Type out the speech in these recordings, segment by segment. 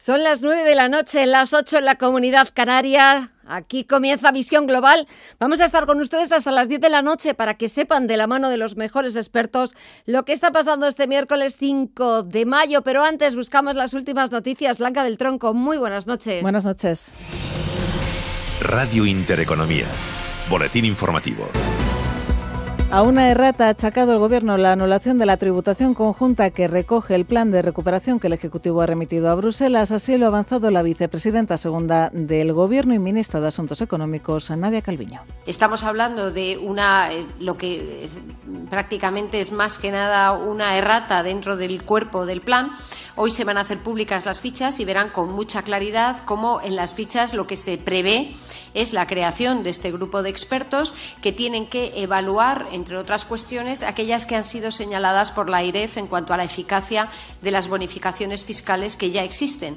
Son las 9 de la noche, las 8 en la comunidad canaria. Aquí comienza Visión Global. Vamos a estar con ustedes hasta las 10 de la noche para que sepan de la mano de los mejores expertos lo que está pasando este miércoles 5 de mayo. Pero antes buscamos las últimas noticias. Blanca del Tronco, muy buenas noches. Buenas noches. Radio Intereconomía. Boletín informativo. A una errata ha achacado el Gobierno la anulación de la tributación conjunta que recoge el plan de recuperación que el Ejecutivo ha remitido a Bruselas. Así lo ha avanzado la vicepresidenta segunda del Gobierno y ministra de Asuntos Económicos, Nadia Calviño. Estamos hablando de una eh, lo que eh, prácticamente es más que nada una errata dentro del cuerpo del plan. Hoy se van a hacer públicas las fichas y verán con mucha claridad cómo en las fichas lo que se prevé es la creación de este grupo de expertos que tienen que evaluar, entre otras cuestiones, aquellas que han sido señaladas por la AIREF en cuanto a la eficacia de las bonificaciones fiscales que ya existen.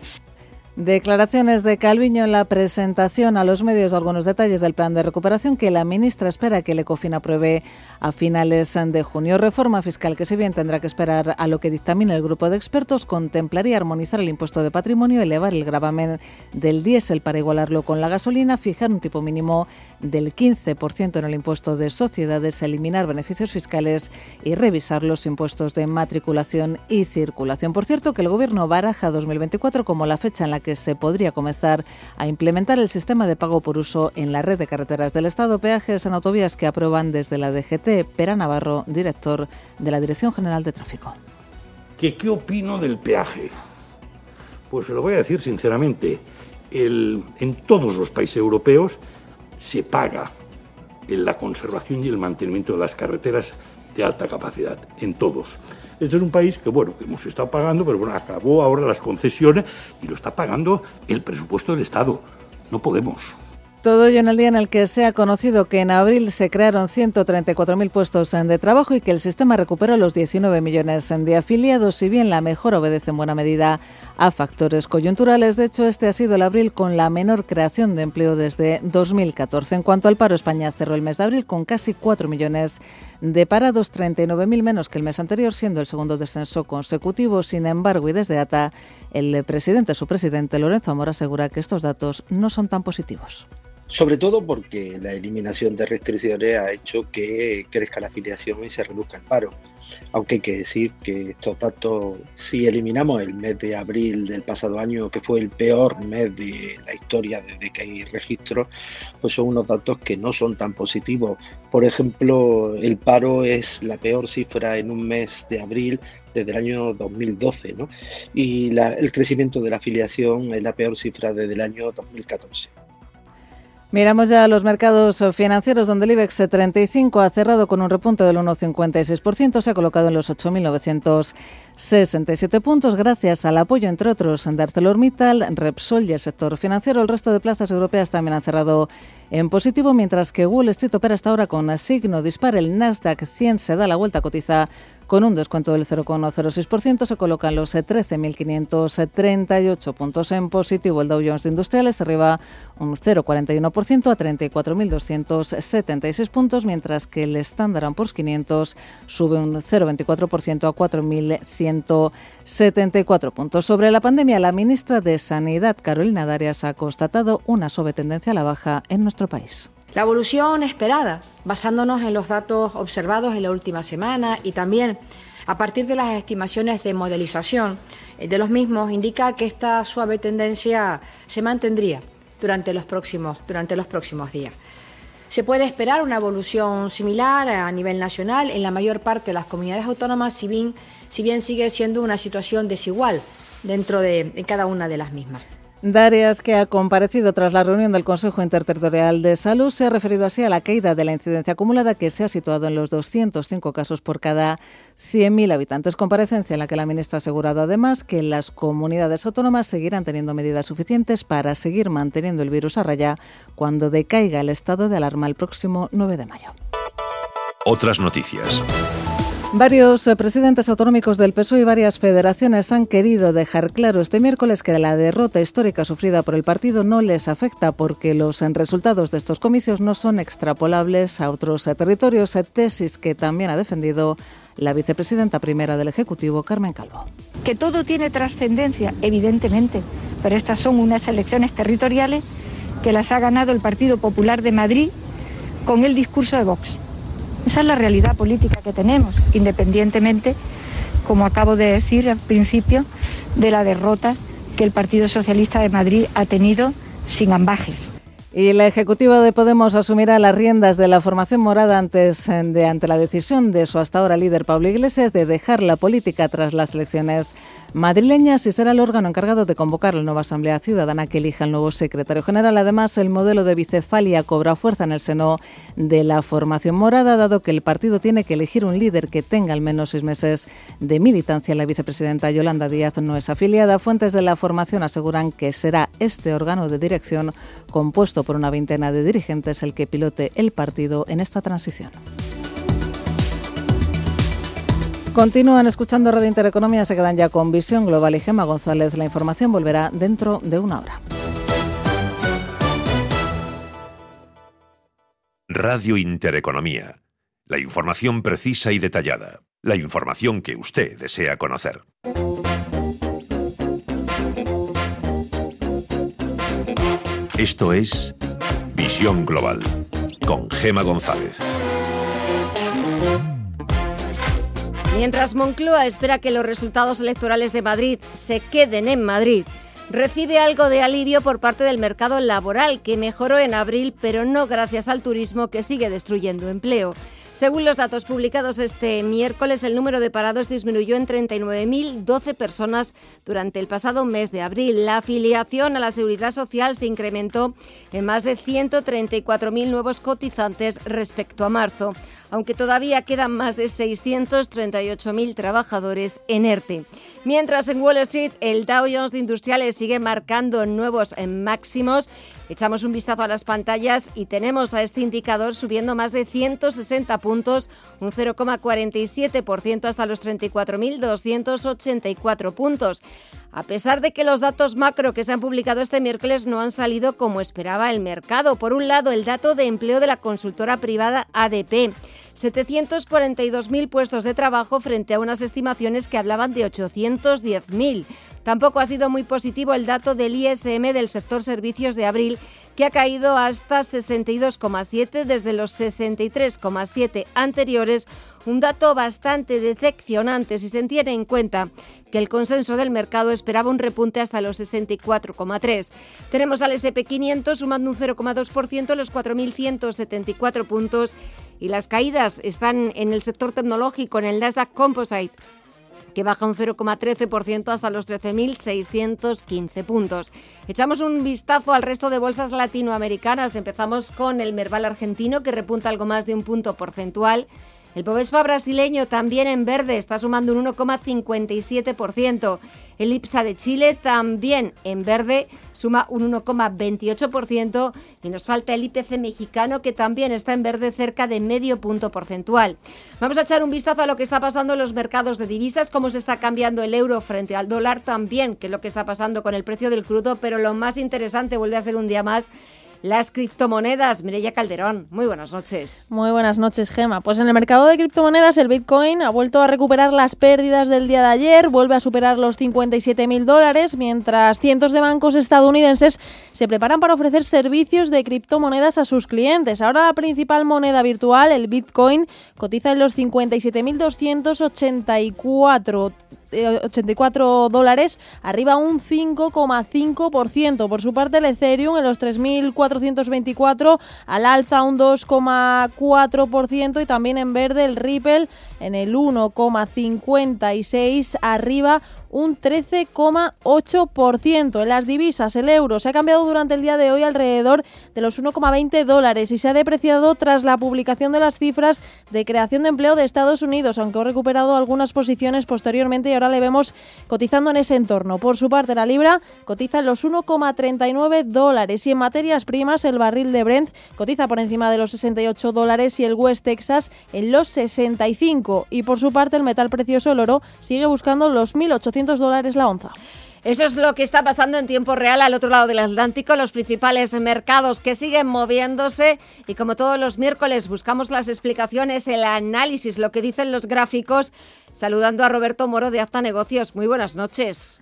Declaraciones de Calviño en la presentación a los medios de algunos detalles del plan de recuperación que la ministra espera que el ECOFIN apruebe a finales de junio. Reforma fiscal que, si bien tendrá que esperar a lo que dictamine el grupo de expertos, contemplaría armonizar el impuesto de patrimonio, elevar el gravamen del diésel para igualarlo con la gasolina, fijar un tipo mínimo del 15% en el impuesto de sociedades, eliminar beneficios fiscales y revisar los impuestos de matriculación y circulación. Por cierto, que el Gobierno baraja 2024 como la fecha en la que se podría comenzar a implementar el sistema de pago por uso en la red de carreteras del Estado, peajes en autovías que aprueban desde la DGT. Pera Navarro, director de la Dirección General de Tráfico. ¿Qué, qué opino del peaje? Pues se lo voy a decir sinceramente. El, en todos los países europeos se paga en la conservación y el mantenimiento de las carreteras de alta capacidad, en todos. Este es un país que, bueno, que hemos estado pagando, pero bueno, acabó ahora las concesiones y lo está pagando el presupuesto del Estado. No podemos. Todo ello en el día en el que se ha conocido que en abril se crearon 134.000 puestos de trabajo y que el sistema recuperó los 19 millones de afiliados, si bien la mejora obedece en buena medida a factores coyunturales. De hecho, este ha sido el abril con la menor creación de empleo desde 2014. En cuanto al paro, España cerró el mes de abril con casi 4 millones de parados, 39.000 menos que el mes anterior, siendo el segundo descenso consecutivo. Sin embargo, y desde ATA, el presidente, su presidente, Lorenzo Amor, asegura que estos datos no son tan positivos sobre todo porque la eliminación de restricciones ha hecho que crezca la afiliación y se reduzca el paro. Aunque hay que decir que estos datos, si eliminamos el mes de abril del pasado año, que fue el peor mes de la historia desde que hay registro, pues son unos datos que no son tan positivos. Por ejemplo, el paro es la peor cifra en un mes de abril desde el año 2012, ¿no? Y el crecimiento de la afiliación es la peor cifra desde el año 2014. Miramos ya los mercados financieros donde el IBEX 35 ha cerrado con un repunte del 1,56%, se ha colocado en los 8.967 puntos gracias al apoyo, entre otros, de ArcelorMittal, Repsol y el sector financiero. El resto de plazas europeas también han cerrado en positivo, mientras que Wall Street opera hasta ahora con signo dispar. El Nasdaq 100 se da la vuelta cotiza con un descuento del 0,06%, se colocan los 13.538 puntos en positivo. El Dow Jones de Industriales arriba un 0,41% a 34.276 puntos, mientras que el Standard Poor's 500 sube un 0,24% a 4.174 puntos. Sobre la pandemia, la ministra de Sanidad, Carolina Darias, ha constatado una suave tendencia a la baja en nuestro país. La evolución esperada, basándonos en los datos observados en la última semana y también a partir de las estimaciones de modelización eh, de los mismos, indica que esta suave tendencia se mantendría durante los próximos, días. Se puede esperar una evolución similar a nivel nacional en la mayor parte de las comunidades autónomas, si bien sigue siendo una situación desigual dentro de cada una de las mismas. Darias, que ha comparecido tras la reunión del Consejo Interterritorial de Salud, se ha referido así a la caída de la incidencia acumulada que se ha situado en los 205 casos por cada 100.000 habitantes. Comparecencia en la que la ministra ha asegurado además que las comunidades autónomas seguirán teniendo medidas suficientes para seguir manteniendo el virus a raya cuando decaiga el estado de alarma el próximo 9 de mayo. Otras noticias. Varios eh, presidentes autonómicos del PSOE y varias federaciones han querido dejar claro este miércoles que la derrota histórica sufrida por el partido no les afecta porque los eh, resultados de estos comicios no son extrapolables a otros eh, territorios, tesis que también ha defendido la vicepresidenta primera del Ejecutivo, Carmen Calvo. Que todo tiene trascendencia, evidentemente, pero estas son unas elecciones territoriales que las ha ganado el Partido Popular de Madrid con el discurso de Vox. Esa es la realidad política que tenemos, independientemente, como acabo de decir al principio, de la derrota que el Partido Socialista de Madrid ha tenido sin ambajes. Y la ejecutiva de Podemos asumirá las riendas de la formación morada antes de, ante la decisión de su hasta ahora líder Pablo Iglesias de dejar la política tras las elecciones madrileñas y será el órgano encargado de convocar la nueva Asamblea Ciudadana que elija el nuevo secretario general. Además, el modelo de bicefalia cobra fuerza en el seno de la formación morada, dado que el partido tiene que elegir un líder que tenga al menos seis meses de militancia. La vicepresidenta Yolanda Díaz no es afiliada. Fuentes de la formación aseguran que será este órgano de dirección compuesto por una veintena de dirigentes el que pilote el partido en esta transición. Continúan escuchando Radio Intereconomía, se quedan ya con Visión Global y Gema González. La información volverá dentro de una hora. Radio Intereconomía. La información precisa y detallada. La información que usted desea conocer. Esto es Visión Global con Gema González. Mientras Moncloa espera que los resultados electorales de Madrid se queden en Madrid, recibe algo de alivio por parte del mercado laboral, que mejoró en abril, pero no gracias al turismo que sigue destruyendo empleo. Según los datos publicados este miércoles, el número de parados disminuyó en 39.012 personas durante el pasado mes de abril. La afiliación a la seguridad social se incrementó en más de 134.000 nuevos cotizantes respecto a marzo, aunque todavía quedan más de 638.000 trabajadores en ERTE. Mientras en Wall Street el Dow Jones de Industriales sigue marcando nuevos máximos Echamos un vistazo a las pantallas y tenemos a este indicador subiendo más de 160 puntos, un 0,47% hasta los 34.284 puntos. A pesar de que los datos macro que se han publicado este miércoles no han salido como esperaba el mercado. Por un lado, el dato de empleo de la consultora privada ADP. 742.000 puestos de trabajo frente a unas estimaciones que hablaban de 810.000. Tampoco ha sido muy positivo el dato del ISM del sector servicios de abril, que ha caído hasta 62,7 desde los 63,7 anteriores, un dato bastante decepcionante si se tiene en cuenta que el consenso del mercado esperaba un repunte hasta los 64,3. Tenemos al SP500 sumando un 0,2% los 4.174 puntos y las caídas están en el sector tecnológico, en el Nasdaq Composite que baja un 0,13% hasta los 13.615 puntos. Echamos un vistazo al resto de bolsas latinoamericanas. Empezamos con el Merval argentino, que repunta algo más de un punto porcentual. El Bovespa brasileño también en verde está sumando un 1,57%. El IPSA de Chile también en verde suma un 1,28% y nos falta el IPC mexicano que también está en verde cerca de medio punto porcentual. Vamos a echar un vistazo a lo que está pasando en los mercados de divisas, cómo se está cambiando el euro frente al dólar también, que es lo que está pasando con el precio del crudo, pero lo más interesante vuelve a ser un día más las criptomonedas. Mireya Calderón, muy buenas noches. Muy buenas noches, Gema. Pues en el mercado de criptomonedas el Bitcoin ha vuelto a recuperar las pérdidas del día de ayer, vuelve a superar los 57 mil dólares, mientras cientos de bancos estadounidenses se preparan para ofrecer servicios de criptomonedas a sus clientes. Ahora la principal moneda virtual, el Bitcoin, cotiza en los 57.284 84 dólares, arriba un 5,5%. Por su parte, el Ethereum en los 3.424 al alza un 2,4% y también en verde el Ripple en el 1,56 arriba un 13,8%. En las divisas, el euro se ha cambiado durante el día de hoy alrededor de los 1,20 dólares y se ha depreciado tras la publicación de las cifras de creación de empleo de Estados Unidos, aunque ha recuperado algunas posiciones posteriormente y ahora le vemos cotizando en ese entorno. Por su parte, la libra cotiza en los 1,39 dólares y en materias primas el barril de Brent cotiza por encima de los 68 dólares y el West Texas en los 65. Y por su parte, el metal precioso, el oro, sigue buscando los 1.800 dólares la onza. Eso es lo que está pasando en tiempo real al otro lado del Atlántico, los principales mercados que siguen moviéndose y como todos los miércoles buscamos las explicaciones, el análisis, lo que dicen los gráficos, saludando a Roberto Moro de Acta Negocios. Muy buenas noches.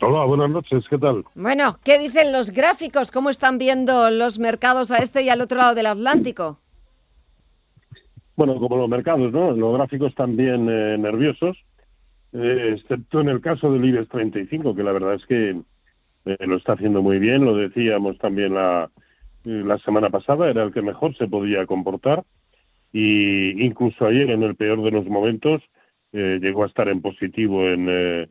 Hola, buenas noches, ¿qué tal? Bueno, ¿qué dicen los gráficos? ¿Cómo están viendo los mercados a este y al otro lado del Atlántico? Bueno, como los mercados, ¿no? Los gráficos también eh, nerviosos, eh, excepto en el caso del IBEX 35, que la verdad es que eh, lo está haciendo muy bien, lo decíamos también la, la semana pasada, era el que mejor se podía comportar y incluso ayer en el peor de los momentos llegó a estar en positivo en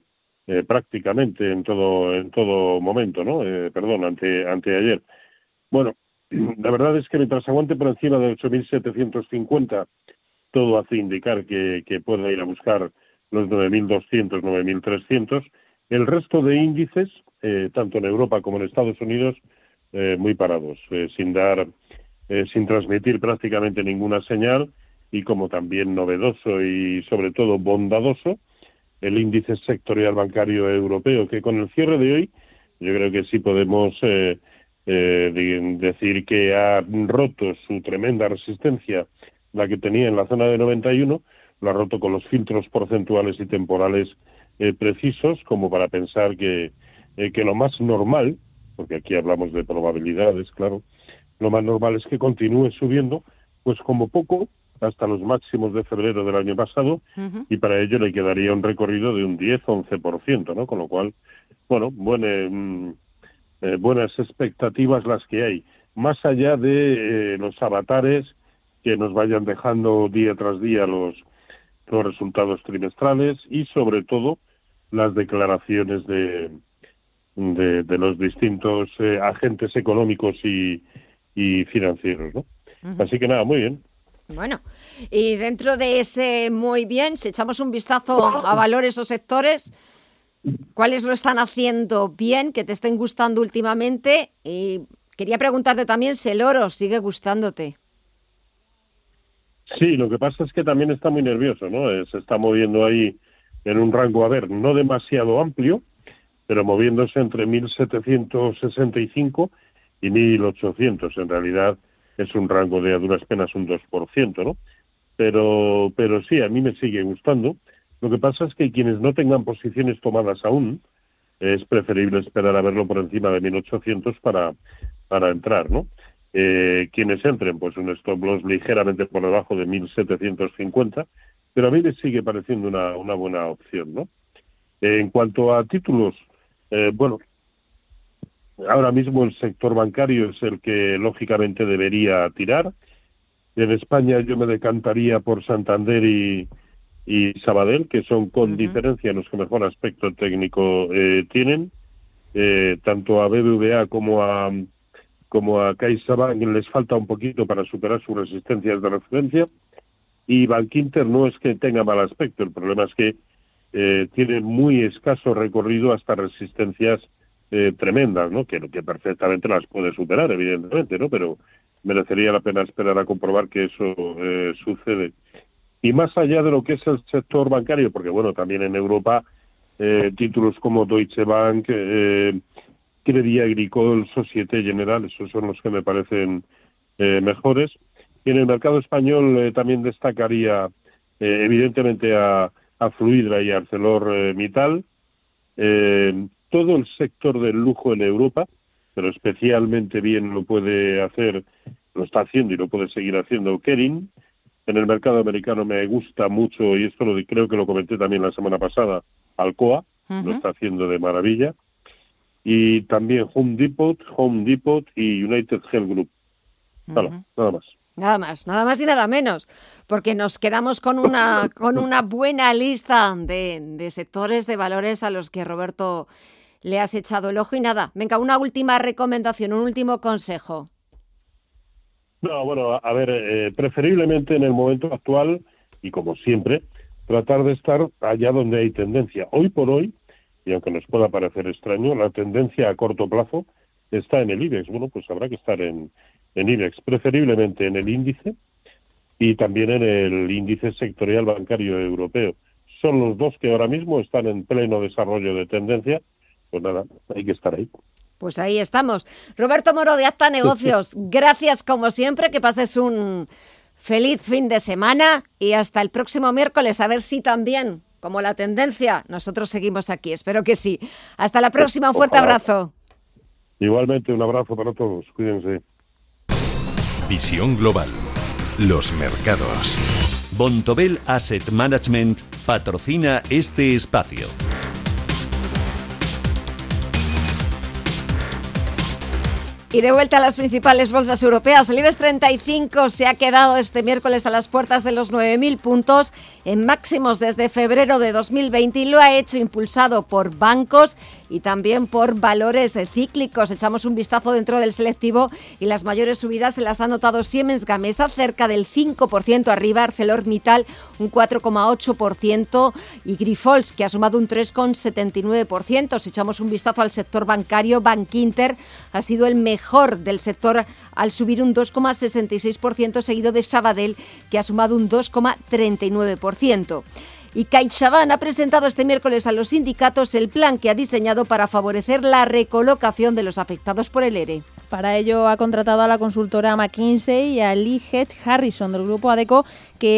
prácticamente en todo en todo momento, ¿no? perdón, ante anteayer. Bueno, la verdad es que mientras aguante por encima de 8.750, todo hace indicar que, que puede ir a buscar los 9.200, 9.300. El resto de índices, eh, tanto en Europa como en Estados Unidos, eh, muy parados, eh, sin dar, sin transmitir prácticamente ninguna señal y como también novedoso y sobre todo bondadoso, el índice sectorial bancario europeo, que con el cierre de hoy yo creo que sí podemos eh, decir que ha roto su tremenda resistencia, la que tenía en la zona de 91, lo ha roto con los filtros porcentuales y temporales eh, precisos, como para pensar que, eh, que lo más normal, porque aquí hablamos de probabilidades, claro, lo más normal es que continúe subiendo, pues como poco hasta los máximos de febrero del año pasado y para ello le quedaría un recorrido de un 10-11%, ¿no? Con lo cual, bueno, bueno, mm, eh, buenas expectativas las que hay, más allá de eh, los avatares que nos vayan dejando día tras día los, los resultados trimestrales y sobre todo las declaraciones de, de, los distintos eh, agentes económicos y, y financieros. ¿no? Así que nada, muy bien. Bueno, y dentro de ese muy bien, si echamos un vistazo a valores o sectores, cuáles lo están haciendo bien, que te estén gustando últimamente. Y quería preguntarte también si el oro sigue gustándote. Sí, lo que pasa es que también está muy nervioso, ¿no? Eh, se está moviendo ahí en un rango, a ver, no demasiado amplio, pero moviéndose entre 1.765 y 1.800. En realidad es un rango de a duras penas un 2%, ¿no? Pero, pero sí, a mí me sigue gustando. Lo que pasa es que quienes no tengan posiciones tomadas aún, es preferible esperar a verlo por encima de 1800 para, para entrar, ¿no? Eh, quienes entren, pues un stop loss ligeramente por debajo de 1750, pero a mí me sigue pareciendo una, una buena opción, ¿no? en cuanto a títulos, eh, bueno, ahora mismo el sector bancario es el que lógicamente debería tirar. En España yo me decantaría por Santander y, y Sabadell, que son con diferencia los que mejor aspecto técnico eh, tienen. Eh, tanto a BBVA como a como a CaixaBank les falta un poquito para superar sus resistencias de referencia y Bankinter no es que tenga mal aspecto, el problema es que eh, tiene muy escaso recorrido hasta resistencias eh, tremendas, ¿no? Que, perfectamente las puede superar, evidentemente, ¿no? Pero merecería la pena esperar a comprobar que eso eh, sucede. Y más allá de lo que es el sector bancario, porque bueno, también en Europa eh, títulos como Deutsche Bank, eh, Credit Agricole, Societe General, esos son los que me parecen eh, mejores. Y en el mercado español eh, también destacaría evidentemente a, a, Fluidra y a ArcelorMittal. todo el sector del lujo en Europa, pero especialmente bien lo puede hacer, lo está haciendo y lo puede seguir haciendo Kering en el mercado americano me gusta mucho, y esto lo creo que lo comenté también la semana pasada, Alcoa, lo está haciendo de maravilla. Y también Home Depot, Home Depot y United Health Group. nada más. Nada más, nada más y nada menos, porque nos quedamos con una, con una buena lista de, de sectores, de valores a los que Roberto le has echado el ojo y nada. Venga, una última recomendación, un último consejo. No, bueno, a ver, eh, preferiblemente en el momento actual y como siempre, tratar de estar allá donde hay tendencia. Hoy por hoy, y aunque nos pueda parecer extraño, la tendencia a corto plazo está en el IBEX. Bueno, pues habrá que estar en, en IBEX, preferiblemente en el índice y también en el índice sectorial bancario europeo. Son los dos que ahora mismo están en pleno desarrollo de tendencia. Pues nada, hay que estar ahí. Pues ahí estamos. Roberto Moro de Acta Negocios, gracias como siempre, que pases un feliz fin de semana y hasta el próximo miércoles, a ver si también como la tendencia, nosotros seguimos aquí. Espero que sí. Hasta la próxima. Un fuerte abrazo. Igualmente, un abrazo para todos. Cuídense. Visión global. Los mercados. Bontobel Asset Management patrocina este espacio. Y de vuelta a las principales bolsas europeas, el IBEX 35 se ha quedado este miércoles a las puertas de los 9.000 puntos en máximos desde febrero de 2020 y lo ha hecho impulsado por bancos y también por valores cíclicos. Echamos un vistazo dentro del selectivo y las mayores subidas se las ha notado Siemens Gamesa cerca del 5% arriba, ArcelorMittal un 4,8% y Grifols que ha sumado un 3,79%. Si echamos un vistazo al sector bancario, Bankinter ha sido el mejor del sector al subir un 2,66%, seguido de Sabadell, que ha sumado un 2,39%. Y CaixaBank ha presentado este miércoles a los sindicatos el plan que ha diseñado para favorecer la recolocación de los afectados por el ERE. Para ello ha contratado a la consultora McKinsey y a Lee Hedge Harrison del grupo ADECO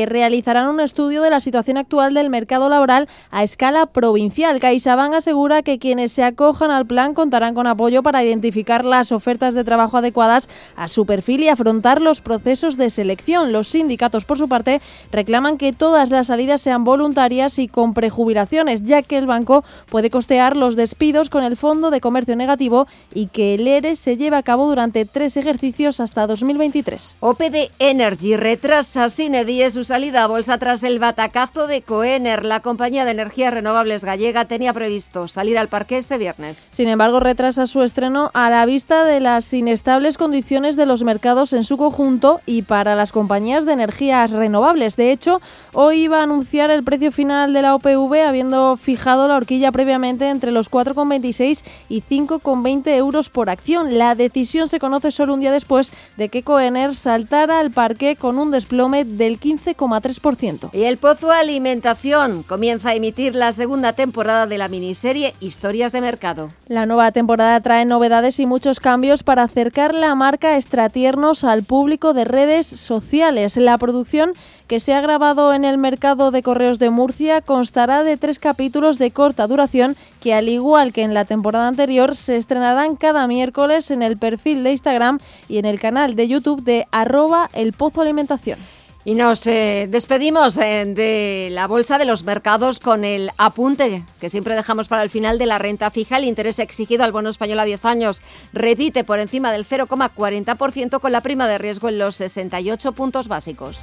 realizarán un estudio de la situación actual del mercado laboral a escala provincial. CaixaBank asegura que quienes se acojan al plan contarán con apoyo para identificar las ofertas de trabajo adecuadas a su perfil y afrontar los procesos de selección. Los sindicatos, por su parte, reclaman que todas las salidas sean voluntarias y con prejubilaciones, ya que el banco puede costear los despidos con el Fondo de Comercio Negativo y que el ERE se lleve a cabo durante tres ejercicios hasta 2023. OPD Energy retrasa sin edie su salida a bolsa tras el batacazo de Coener. La compañía de energías renovables gallega tenía previsto salir al parque este viernes. Sin embargo, retrasa su estreno a la vista de las inestables condiciones de los mercados en su conjunto y para las compañías de energías renovables. De hecho, hoy iba a anunciar el precio final de la OPV habiendo fijado la horquilla previamente entre los 4,26 y 5,20 euros por acción. La decisión se conoce solo un día después de que Coener saltara al parque con un desplome del 15,3%. Y el Pozo Alimentación comienza a emitir la segunda temporada de la miniserie Historias de Mercado. La nueva temporada trae novedades y muchos cambios para acercar la marca Extratiernos al público de redes sociales. La producción que se ha grabado en el mercado de correos de Murcia constará de tres capítulos de corta duración que al igual que en la temporada anterior se estrenarán cada miércoles en el perfil de Instagram y en el canal de YouTube de arroba el pozo alimentación. Y nos eh, despedimos eh, de la bolsa de los mercados con el apunte que siempre dejamos para el final de la renta fija. El interés exigido al bono español a 10 años repite por encima del 0,40% con la prima de riesgo en los 68 puntos básicos.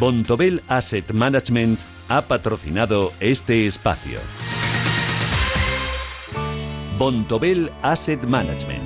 Bontobel Asset Management ha patrocinado este espacio. Bontobel Asset Management.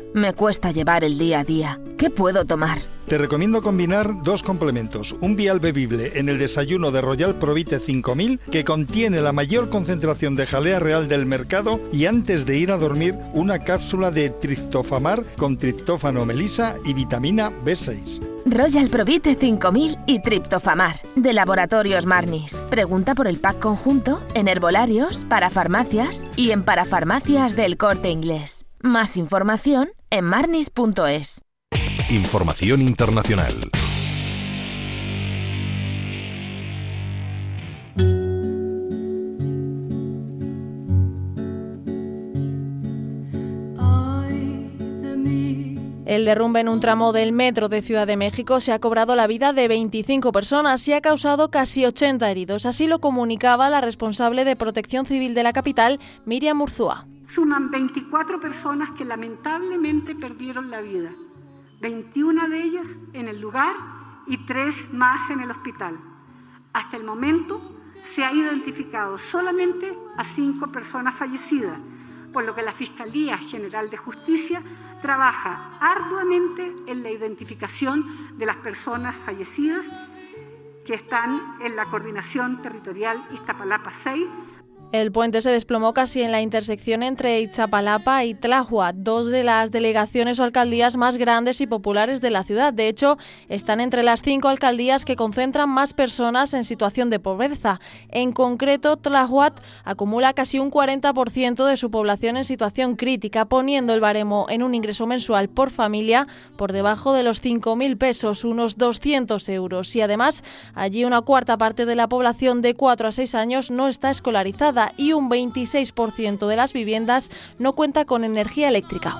Me cuesta llevar el día a día. ¿Qué puedo tomar? Te recomiendo combinar dos complementos. Un vial bebible en el desayuno de Royal Provite 5000 que contiene la mayor concentración de jalea real del mercado y antes de ir a dormir una cápsula de triptofamar con triptófano melisa y vitamina B6. Royal Provite 5000 y Triptofamar, de Laboratorios Marnis. Pregunta por el pack conjunto en herbolarios, para farmacias y en parafarmacias del corte inglés. Más información en marnis.es. Información internacional. El derrumbe en un tramo del metro de Ciudad de México se ha cobrado la vida de 25 personas y ha causado casi 80 heridos. Así lo comunicaba la responsable de Protección Civil de la capital, Miriam Urzúa. Suman 24 personas que lamentablemente perdieron la vida, 21 de ellas en el lugar y 3 más en el hospital. Hasta el momento se ha identificado solamente a 5 personas fallecidas, por lo que la Fiscalía General de Justicia trabaja arduamente en la identificación de las personas fallecidas que están en la coordinación territorial Iztapalapa 6 El puente se desplomó casi en la intersección entre Iztapalapa y Tláhuac, dos de las delegaciones o alcaldías más grandes y populares de la ciudad. De hecho, están entre las cinco alcaldías que concentran más personas en situación de pobreza. En concreto, Tláhuac acumula casi un 40% de su población en situación crítica, poniendo el baremo en un ingreso mensual por familia por debajo de los 5.000 pesos, unos 200 euros. Y además, allí una cuarta parte de la población de 4 a 6 años no está escolarizada y un 26% de las viviendas no cuenta con energía eléctrica.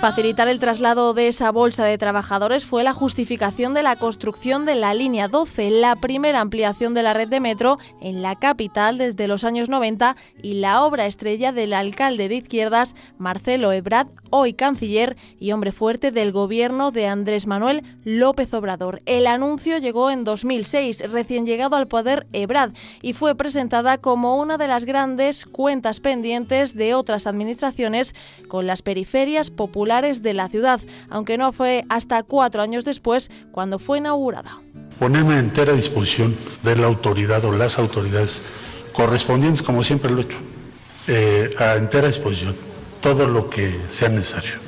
Facilitar el traslado de esa bolsa de trabajadores fue la justificación de la construcción de la línea 12, la primera ampliación de la red de metro en la capital desde los años 90 y la obra estrella del alcalde de izquierdas Marcelo Ebrard, hoy canciller y hombre fuerte del gobierno de Andrés Manuel López Obrador. El anuncio llegó en 2006, recién llegado al poder Ebrard, y fue presentada como una de las grandes cuentas pendientes de otras administraciones con las periferias populares de la ciudad, aunque no fue hasta cuatro años después cuando fue inaugurada. Ponerme a entera disposición de la autoridad o las autoridades correspondientes, como siempre lo he hecho, eh, a entera disposición, todo lo que sea necesario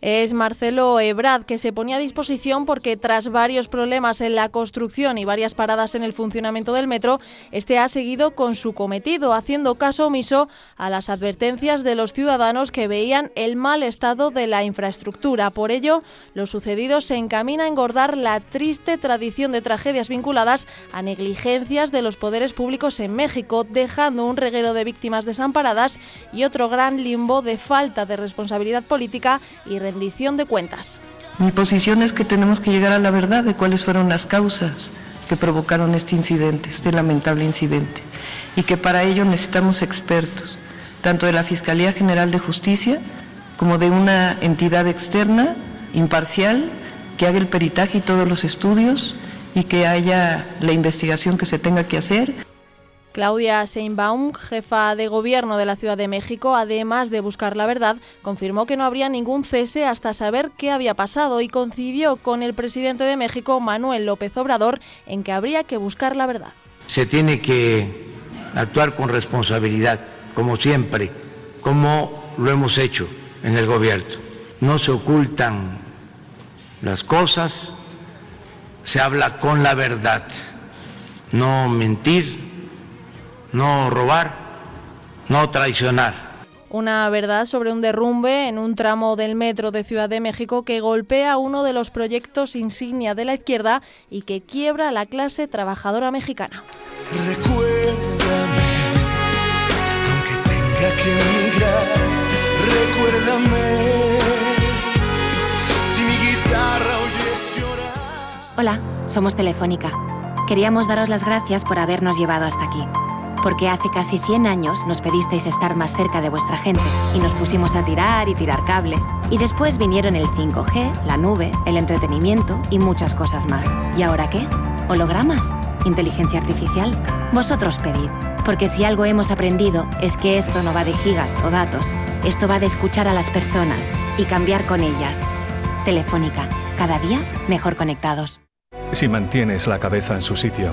es Marcelo Ebrad, que se ponía a disposición porque tras varios problemas en la construcción y varias paradas en el funcionamiento del metro, este ha seguido con su cometido, haciendo caso omiso a las advertencias de los ciudadanos que veían el mal estado de la infraestructura. Por ello, lo sucedido se encamina a engordar la triste tradición de tragedias vinculadas a negligencias de los poderes públicos en México, dejando un reguero de víctimas desamparadas y otro gran limbo de falta de responsabilidad política y rendición de cuentas. Mi posición es que tenemos que llegar a la verdad de cuáles fueron las causas que provocaron este incidente, este lamentable incidente, y que para ello necesitamos expertos, tanto de la Fiscalía General de Justicia como de una entidad externa, imparcial, que haga el peritaje y todos los estudios y que haya la investigación que se tenga que hacer. Claudia Seinbaum, jefa de gobierno de la Ciudad de México, además de buscar la verdad, confirmó que no habría ningún cese hasta saber qué había pasado y coincidió con el presidente de México, Manuel López Obrador, en que habría que buscar la verdad. Se tiene que actuar con responsabilidad, como siempre, como lo hemos hecho en el gobierno. No se ocultan las cosas, se habla con la verdad, no mentir no robar, no traicionar. Una verdad sobre un derrumbe en un tramo del metro de Ciudad de México que golpea uno de los proyectos insignia de la izquierda y que quiebra a la clase trabajadora mexicana. Recuérdame, aunque tenga que emigrar, recuérdame, si mi guitarra oyes llorar. Hola, somos Telefónica. Queríamos daros las gracias por habernos llevado hasta aquí porque hace casi 100 años nos pedisteis estar más cerca de vuestra gente y nos pusimos a tirar y tirar cable. Y después vinieron el 5G, la nube, el entretenimiento y muchas cosas más. ¿Y ahora qué? ¿Hologramas? ¿Inteligencia artificial? Vosotros pedid. Porque si algo hemos aprendido es que esto no va de gigas o datos, esto va de escuchar a las personas y cambiar con ellas. Telefónica, cada día mejor conectados. Si mantienes la cabeza en su sitio,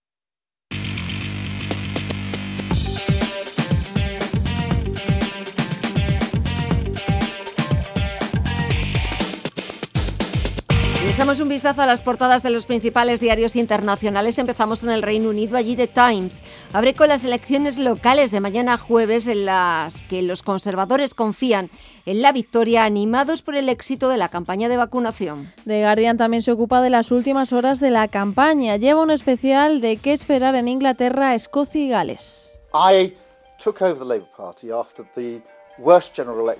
Echamos un vistazo a las portadas de los principales diarios internacionales. Empezamos en el Reino Unido, allí The Times. Abre con las elecciones locales de mañana jueves en las que los conservadores confían en la victoria animados por el éxito de la campaña de vacunación. The Guardian también se ocupa de las últimas horas de la campaña. Lleva un especial de qué esperar en Inglaterra, Escocia y Gales. I took over the Labour Party after the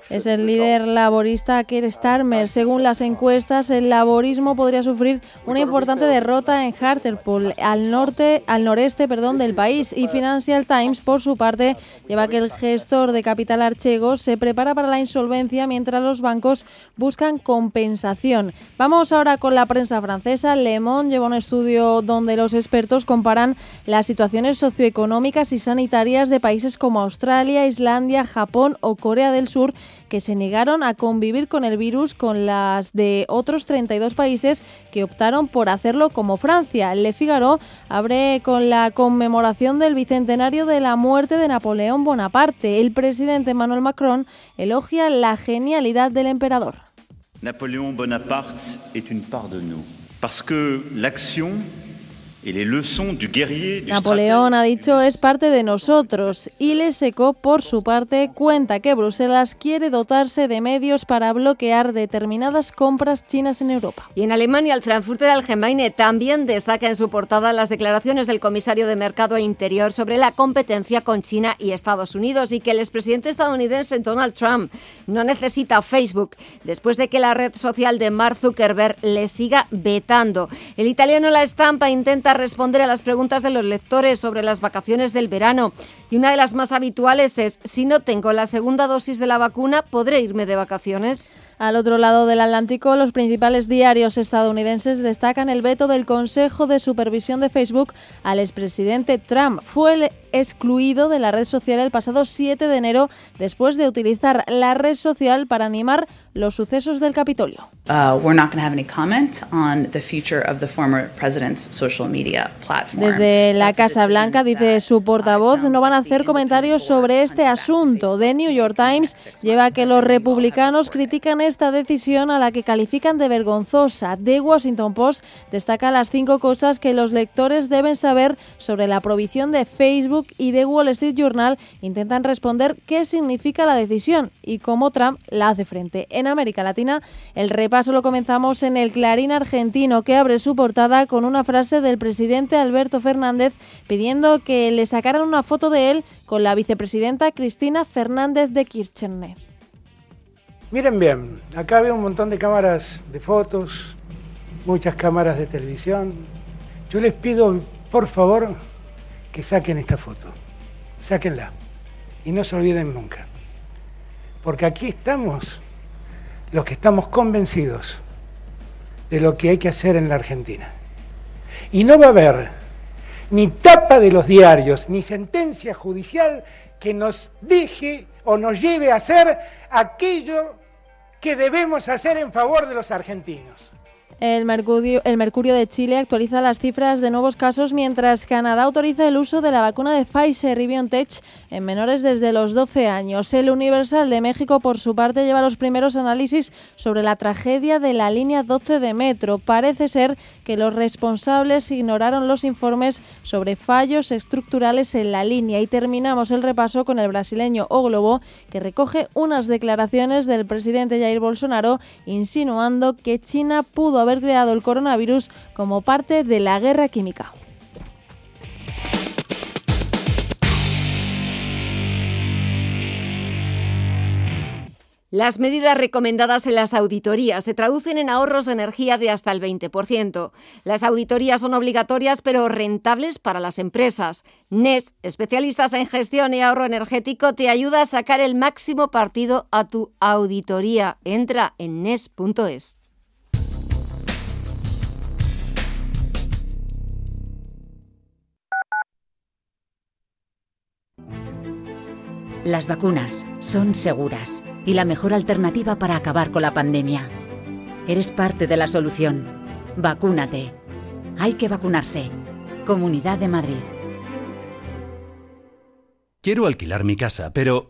es el líder laborista Keir Starmer. Según las encuestas, el laborismo podría sufrir una importante derrota en Hartlepool, al norte, al noreste, perdón, del país. Y Financial Times, por su parte, lleva que el gestor de capital Archego se prepara para la insolvencia mientras los bancos buscan compensación. Vamos ahora con la prensa francesa. Le Monde lleva un estudio donde los expertos comparan las situaciones socioeconómicas y sanitarias de países como Australia, Islandia, Japón o Corea del Sur, que se negaron a convivir con el virus con las de otros 32 países que optaron por hacerlo como Francia. Le Figaro abre con la conmemoración del bicentenario de la muerte de Napoleón Bonaparte. El presidente Emmanuel Macron elogia la genialidad del emperador. Napoleón Bonaparte es une part de nous, parce que l'action Napoleón ha dicho es parte de nosotros y Le Seco, por su parte, cuenta que Bruselas quiere dotarse de medios para bloquear determinadas compras chinas en Europa. Y en Alemania, el Frankfurter Allgemeine también destaca en su portada las declaraciones del comisario de Mercado Interior sobre la competencia con China y Estados Unidos y que el expresidente estadounidense Donald Trump no necesita Facebook después de que la red social de Mark Zuckerberg le siga vetando. El italiano La Estampa intenta responder a las preguntas de los lectores sobre las vacaciones del verano. Y una de las más habituales es, si no tengo la segunda dosis de la vacuna, ¿podré irme de vacaciones? Al otro lado del Atlántico, los principales diarios estadounidenses destacan el veto del Consejo de Supervisión de Facebook al expresidente Trump. Fue excluido de la red social el pasado 7 de enero después de utilizar la red social para animar los sucesos del Capitolio. Desde la Casa Blanca, dice su portavoz, no van a hacer comentarios sobre este asunto. The New York Times lleva que los republicanos critican esta decisión a la que califican de vergonzosa. The Washington Post destaca las cinco cosas que los lectores deben saber sobre la provisión de Facebook y The Wall Street Journal intentan responder qué significa la decisión y cómo Trump la hace frente. En América Latina, el repaso lo comenzamos en el Clarín argentino, que abre su portada con una frase del presidente Alberto Fernández pidiendo que le sacaran una foto de él con la vicepresidenta Cristina Fernández de Kirchner. Miren bien, acá veo un montón de cámaras de fotos, muchas cámaras de televisión. Yo les pido, por favor, que saquen esta foto. Sáquenla. Y no se olviden nunca. Porque aquí estamos los que estamos convencidos de lo que hay que hacer en la Argentina. Y no va a haber ni tapa de los diarios, ni sentencia judicial que nos deje o nos lleve a hacer aquello que debemos hacer en favor de los argentinos. El Mercurio, de Chile actualiza las cifras de nuevos casos mientras Canadá autoriza el uso de la vacuna de Pfizer y BioNTech en menores desde los 12 años. El Universal de México, por su parte, lleva los primeros análisis sobre la tragedia de la línea 12 de metro. Parece ser que los responsables ignoraron los informes sobre fallos estructurales en la línea. Y terminamos el repaso con el brasileño O Globo, que recoge unas declaraciones del presidente Jair Bolsonaro insinuando que China pudo haber creado el coronavirus como parte de la guerra química. Las medidas recomendadas en las auditorías se traducen en ahorros de energía de hasta el 20%. Las auditorías son obligatorias pero rentables para las empresas. NES, especialistas en gestión y ahorro energético, te ayuda a sacar el máximo partido a tu auditoría. Entra en NES.es. Las vacunas son seguras y la mejor alternativa para acabar con la pandemia. Eres parte de la solución. Vacúnate. Hay que vacunarse. Comunidad de Madrid. Quiero alquilar mi casa, pero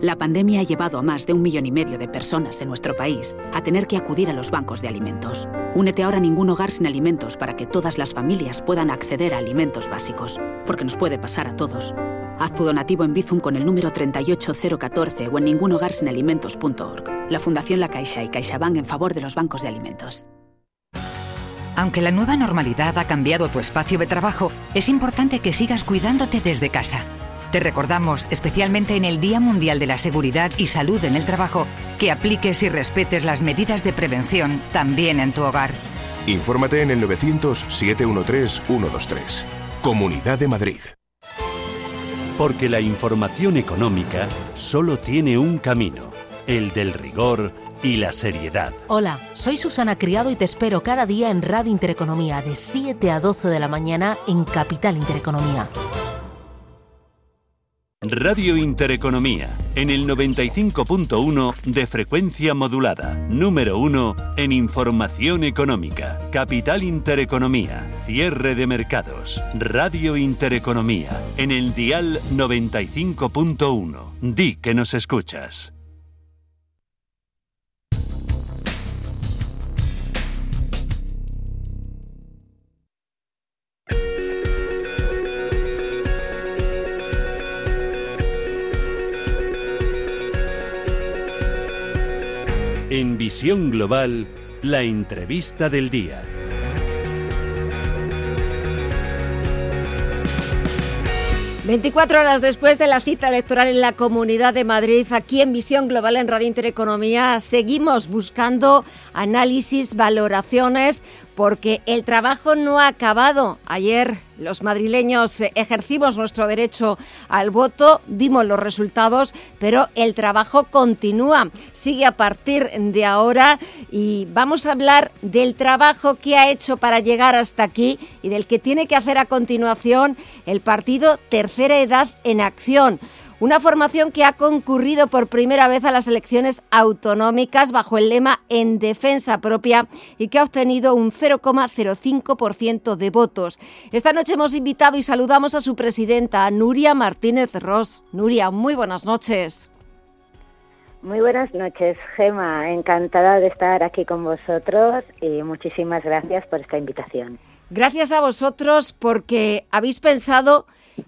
La pandemia ha llevado a más de un millón y medio de personas en nuestro país a tener que acudir a los bancos de alimentos. Únete ahora a Ningún Hogar sin Alimentos para que todas las familias puedan acceder a alimentos básicos, porque nos puede pasar a todos. Haz tu donativo en Bizum con el número 38014 o en ningunhogarsinalimentos.org. La Fundación La Caixa y CaixaBank en favor de los bancos de alimentos. Aunque la nueva normalidad ha cambiado tu espacio de trabajo, es importante que sigas cuidándote desde casa. Te recordamos, especialmente en el Día Mundial de la Seguridad y Salud en el Trabajo, que apliques y respetes las medidas de prevención también en tu hogar. Infórmate en el 900-713-123. Comunidad de Madrid. Porque la información económica solo tiene un camino, el del rigor y la seriedad. Hola, soy Susana Criado y te espero cada día en Radio Intereconomía de 7 a 12 de la mañana en Capital Intereconomía. Radio Intereconomía, en el 95.1 de frecuencia modulada, número 1 en información económica, Capital Intereconomía, cierre de mercados, Radio Intereconomía, en el dial 95.1. Di que nos escuchas. En Visión Global, la entrevista del día. ...24 horas después de la cita electoral en la Comunidad de Madrid... ...aquí en Visión Global en Radio Intereconomía... ...seguimos buscando análisis, valoraciones porque el trabajo no ha acabado. Ayer los madrileños ejercimos nuestro derecho al voto, vimos los resultados, pero el trabajo continúa, sigue a partir de ahora y vamos a hablar del trabajo que ha hecho para llegar hasta aquí y del que tiene que hacer a continuación el partido Tercera Edad en Acción. Una formación que ha concurrido por primera vez a las elecciones autonómicas bajo el lema En defensa propia y que ha obtenido un 0,05% de votos. Esta noche hemos invitado y saludamos a su presidenta, Nuria Martínez Ross. Nuria, muy buenas noches. Muy buenas noches, Gema. Encantada de estar aquí con vosotros y muchísimas gracias por esta invitación. Gracias a vosotros porque habéis pensado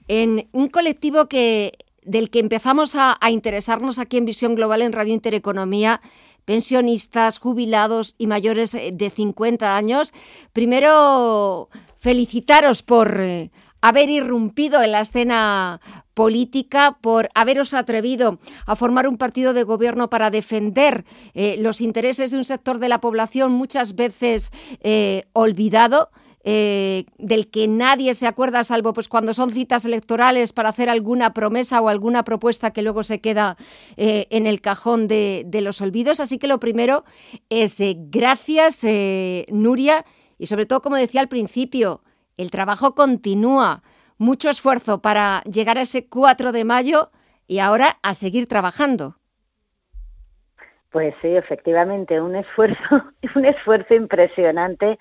en un colectivo que del que empezamos a, interesarnos aquí en Visión Global en Radio Intereconomía, pensionistas, jubilados y mayores eh, de 50 años. Primero, felicitaros por eh, haber irrumpido en la escena política, por haberos atrevido a formar un partido de gobierno para defender eh, los intereses de un sector de la población muchas veces olvidado. Eh, del que nadie se acuerda, salvo pues cuando son citas electorales para hacer alguna promesa o alguna propuesta que luego se queda eh, en el cajón de, los olvidos. Así que lo primero es eh, gracias, Nuria, y sobre todo, como decía al principio, el trabajo continúa. Mucho esfuerzo para llegar a ese 4 de mayo y ahora a seguir trabajando. Pues sí, efectivamente, un esfuerzo, un esfuerzo impresionante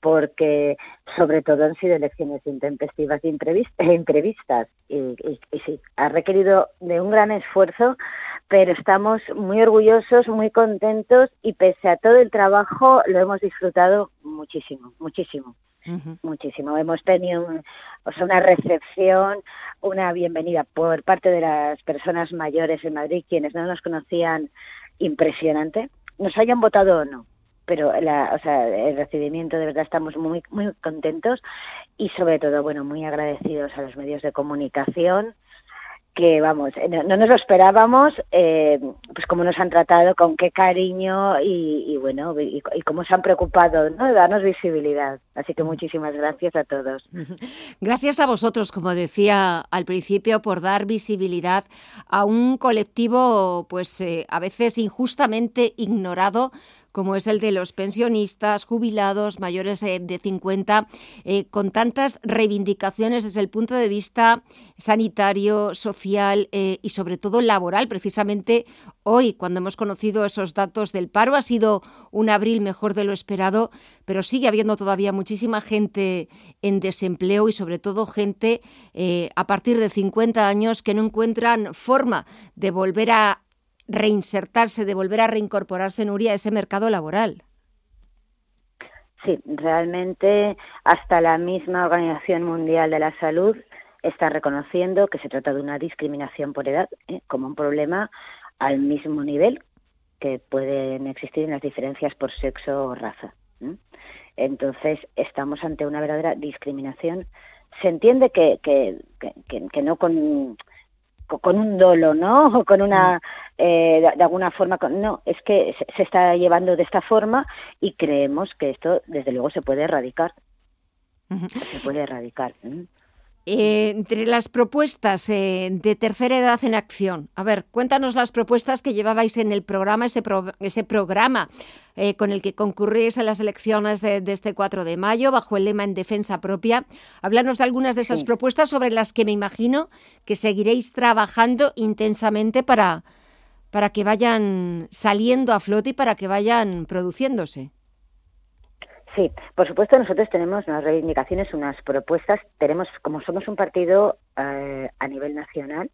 porque sobre todo han sido elecciones intempestivas e imprevistas y, sí, ha requerido de un gran esfuerzo, pero estamos muy orgullosos, muy contentos y pese a todo el trabajo lo hemos disfrutado muchísimo, muchísimo. Muchísimo. Hemos tenido una recepción, una bienvenida por parte de las personas mayores en Madrid, quienes no nos conocían, impresionante. Nos hayan votado o no, pero la, o sea, el recibimiento de verdad estamos muy muy contentos y sobre todo bueno muy agradecidos a los medios de comunicación que vamos, eh, no, nos lo esperábamos, eh, pues cómo nos han tratado, con qué cariño y, bueno, y, cómo se han preocupado ¿no? de darnos visibilidad. Así que muchísimas gracias a todos. Gracias a vosotros, como decía al principio, por dar visibilidad a un colectivo, pues eh, a veces injustamente ignorado como es el de los pensionistas, jubilados, mayores eh, de 50, eh, con tantas reivindicaciones desde el punto de vista sanitario, social eh, y sobre todo laboral. Precisamente hoy, cuando hemos conocido esos datos del paro, ha sido un abril mejor de lo esperado, pero sigue habiendo todavía muchísima gente en desempleo y sobre todo gente a partir de 50 años que no encuentran forma de volver a reinsertarse, de volver a reincorporarse, Nuria, a ese mercado laboral. Sí, realmente hasta la misma Organización Mundial de la Salud está reconociendo que se trata de una discriminación por edad ¿eh? como un problema al mismo nivel que pueden existir en las diferencias por sexo o raza. Entonces, estamos ante una verdadera discriminación. Se entiende que, que, que no con con un dolo, ¿no? O con una, eh, de, alguna forma, no, es que se, está llevando de esta forma y creemos que esto, desde luego, se puede erradicar. Se puede erradicar. Eh, entre las propuestas eh, de tercera edad en acción, a ver, cuéntanos las propuestas que llevabais en el programa, ese, ese programa eh, con el que concurrís a las elecciones de, este 4 de mayo, bajo el lema en defensa propia. Háblanos de algunas de esas propuestas sobre las que me imagino que seguiréis trabajando intensamente para, para que vayan saliendo a flote y para que vayan produciéndose. Sí, por supuesto nosotros tenemos unas reivindicaciones, unas propuestas. Tenemos, como somos un partido eh, a nivel nacional,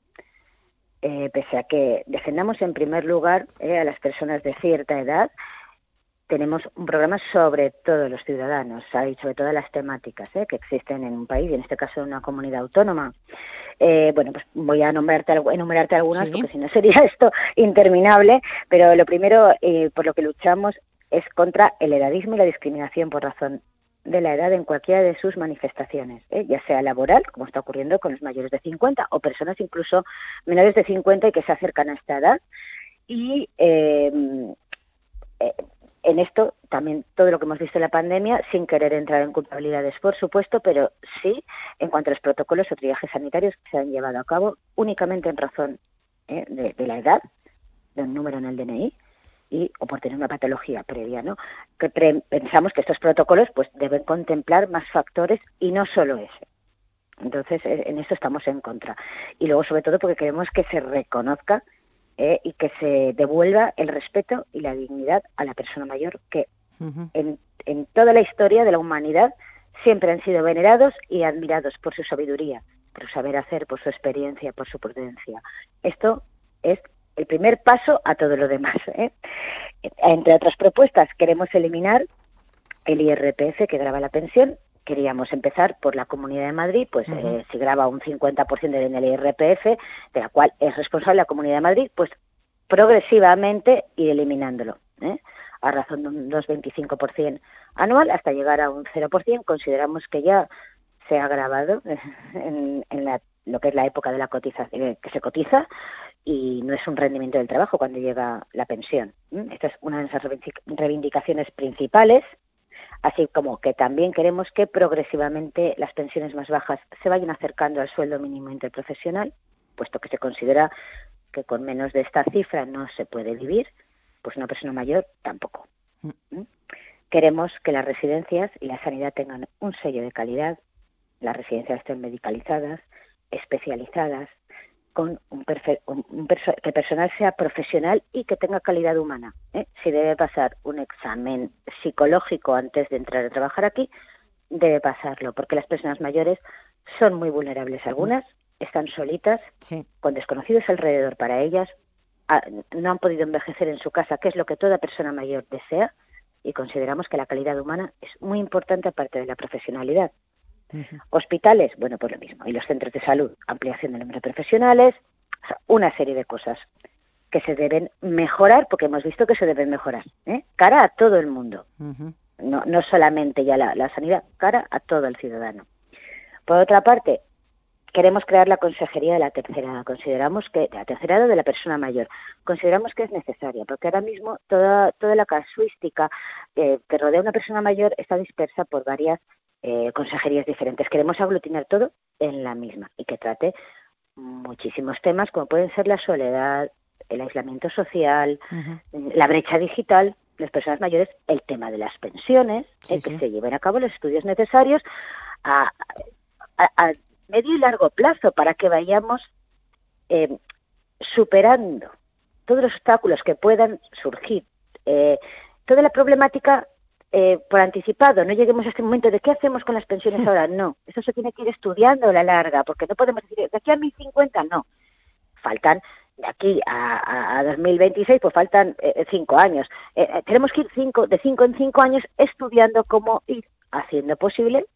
eh, pese a que defendamos en primer lugar eh, a las personas de cierta edad, tenemos un programa sobre todos los ciudadanos y sobre todas las temáticas que existen en un país y en este caso en una comunidad autónoma. bueno, pues voy a nombrarte, enumerarte algunas porque si no sería esto interminable, pero lo primero por lo que luchamos es contra el edadismo y la discriminación por razón de la edad en cualquiera de sus manifestaciones, ¿eh? ya sea laboral, como está ocurriendo con los mayores de 50, o personas incluso menores de 50 y que se acercan a esta edad. Y em, eh, en esto también todo lo que hemos visto en la pandemia, sin querer entrar en culpabilidades, por supuesto, pero sí en cuanto a los protocolos o triajes sanitarios que se han llevado a cabo únicamente en razón ¿eh? de, de la edad, de un número en el DNI, o por tener una patología previa, ¿no? Que pensamos que estos protocolos pues deben contemplar más factores y no solo ese. Entonces, e, en esto estamos en contra. Y luego, sobre todo, porque queremos que se reconozca eh, y que se devuelva el respeto y la dignidad a la persona mayor que en, en toda la historia de la humanidad siempre han sido venerados y admirados por su sabiduría, por su saber hacer, por su experiencia, por su prudencia. Esto es el primer paso a todo lo demás. ¿eh? Entre otras propuestas, queremos eliminar el IRPF que graba la pensión. Queríamos empezar por la Comunidad de Madrid, pues eh, si graba un 50% del IRPF, de la cual es responsable la Comunidad de Madrid, pues progresivamente ir eliminándolo. ¿eh? a razón de un 2,25% anual hasta llegar a un 0%. Consideramos que ya se ha grabado en, en la, lo que es la época de la cotización, que se cotiza, y no es un rendimiento del trabajo cuando llega la pensión. Esta es una de nuestras reivindicaciones principales, así como que también queremos que progresivamente las pensiones más bajas se vayan acercando al sueldo mínimo interprofesional, puesto que se considera que con menos de esta cifra no se puede vivir, pues una persona mayor tampoco. Queremos que las residencias y la sanidad tengan un sello de calidad, las residencias estén medicalizadas, especializadas, con un, que el personal sea profesional y que tenga calidad humana. ¿eh? Si debe pasar un examen psicológico antes de entrar a trabajar aquí, debe pasarlo, porque las personas mayores son muy vulnerables. Algunas están solitas, con desconocidos alrededor para ellas, no han podido envejecer en su casa, que es lo que toda persona mayor desea, y consideramos que la calidad humana es muy importante aparte de la profesionalidad. Hospitales, bueno, pues lo mismo. Y los centros de salud, ampliación del número de profesionales, una serie de cosas que se deben mejorar, porque hemos visto que se deben mejorar, ¿eh? cara a todo el mundo. no, no solamente ya la, sanidad, cara a todo el ciudadano. Por otra parte, queremos crear la consejería de la tercera edad. Consideramos que, de la tercera edad de la persona mayor, consideramos que es necesaria, porque ahora mismo toda, toda la casuística eh, que rodea a una persona mayor está dispersa por varias eh, consejerías diferentes. Queremos aglutinar todo en la misma y que trate muchísimos temas como pueden ser la soledad, el aislamiento social, la brecha digital, las personas mayores el tema de las pensiones, eh, que se lleven a cabo los estudios necesarios a, a, medio y largo plazo para que vayamos eh, superando todos los obstáculos que puedan surgir, eh, toda la problemática eh, por anticipado, no lleguemos a este momento de qué hacemos con las pensiones ahora, no, eso se tiene que ir estudiando a la larga, porque no podemos decir, de aquí a 1050, no, faltan de aquí a, a, 2026, pues faltan eh, cinco años. tenemos que ir cinco, de cinco en cinco años estudiando cómo ir haciendo posible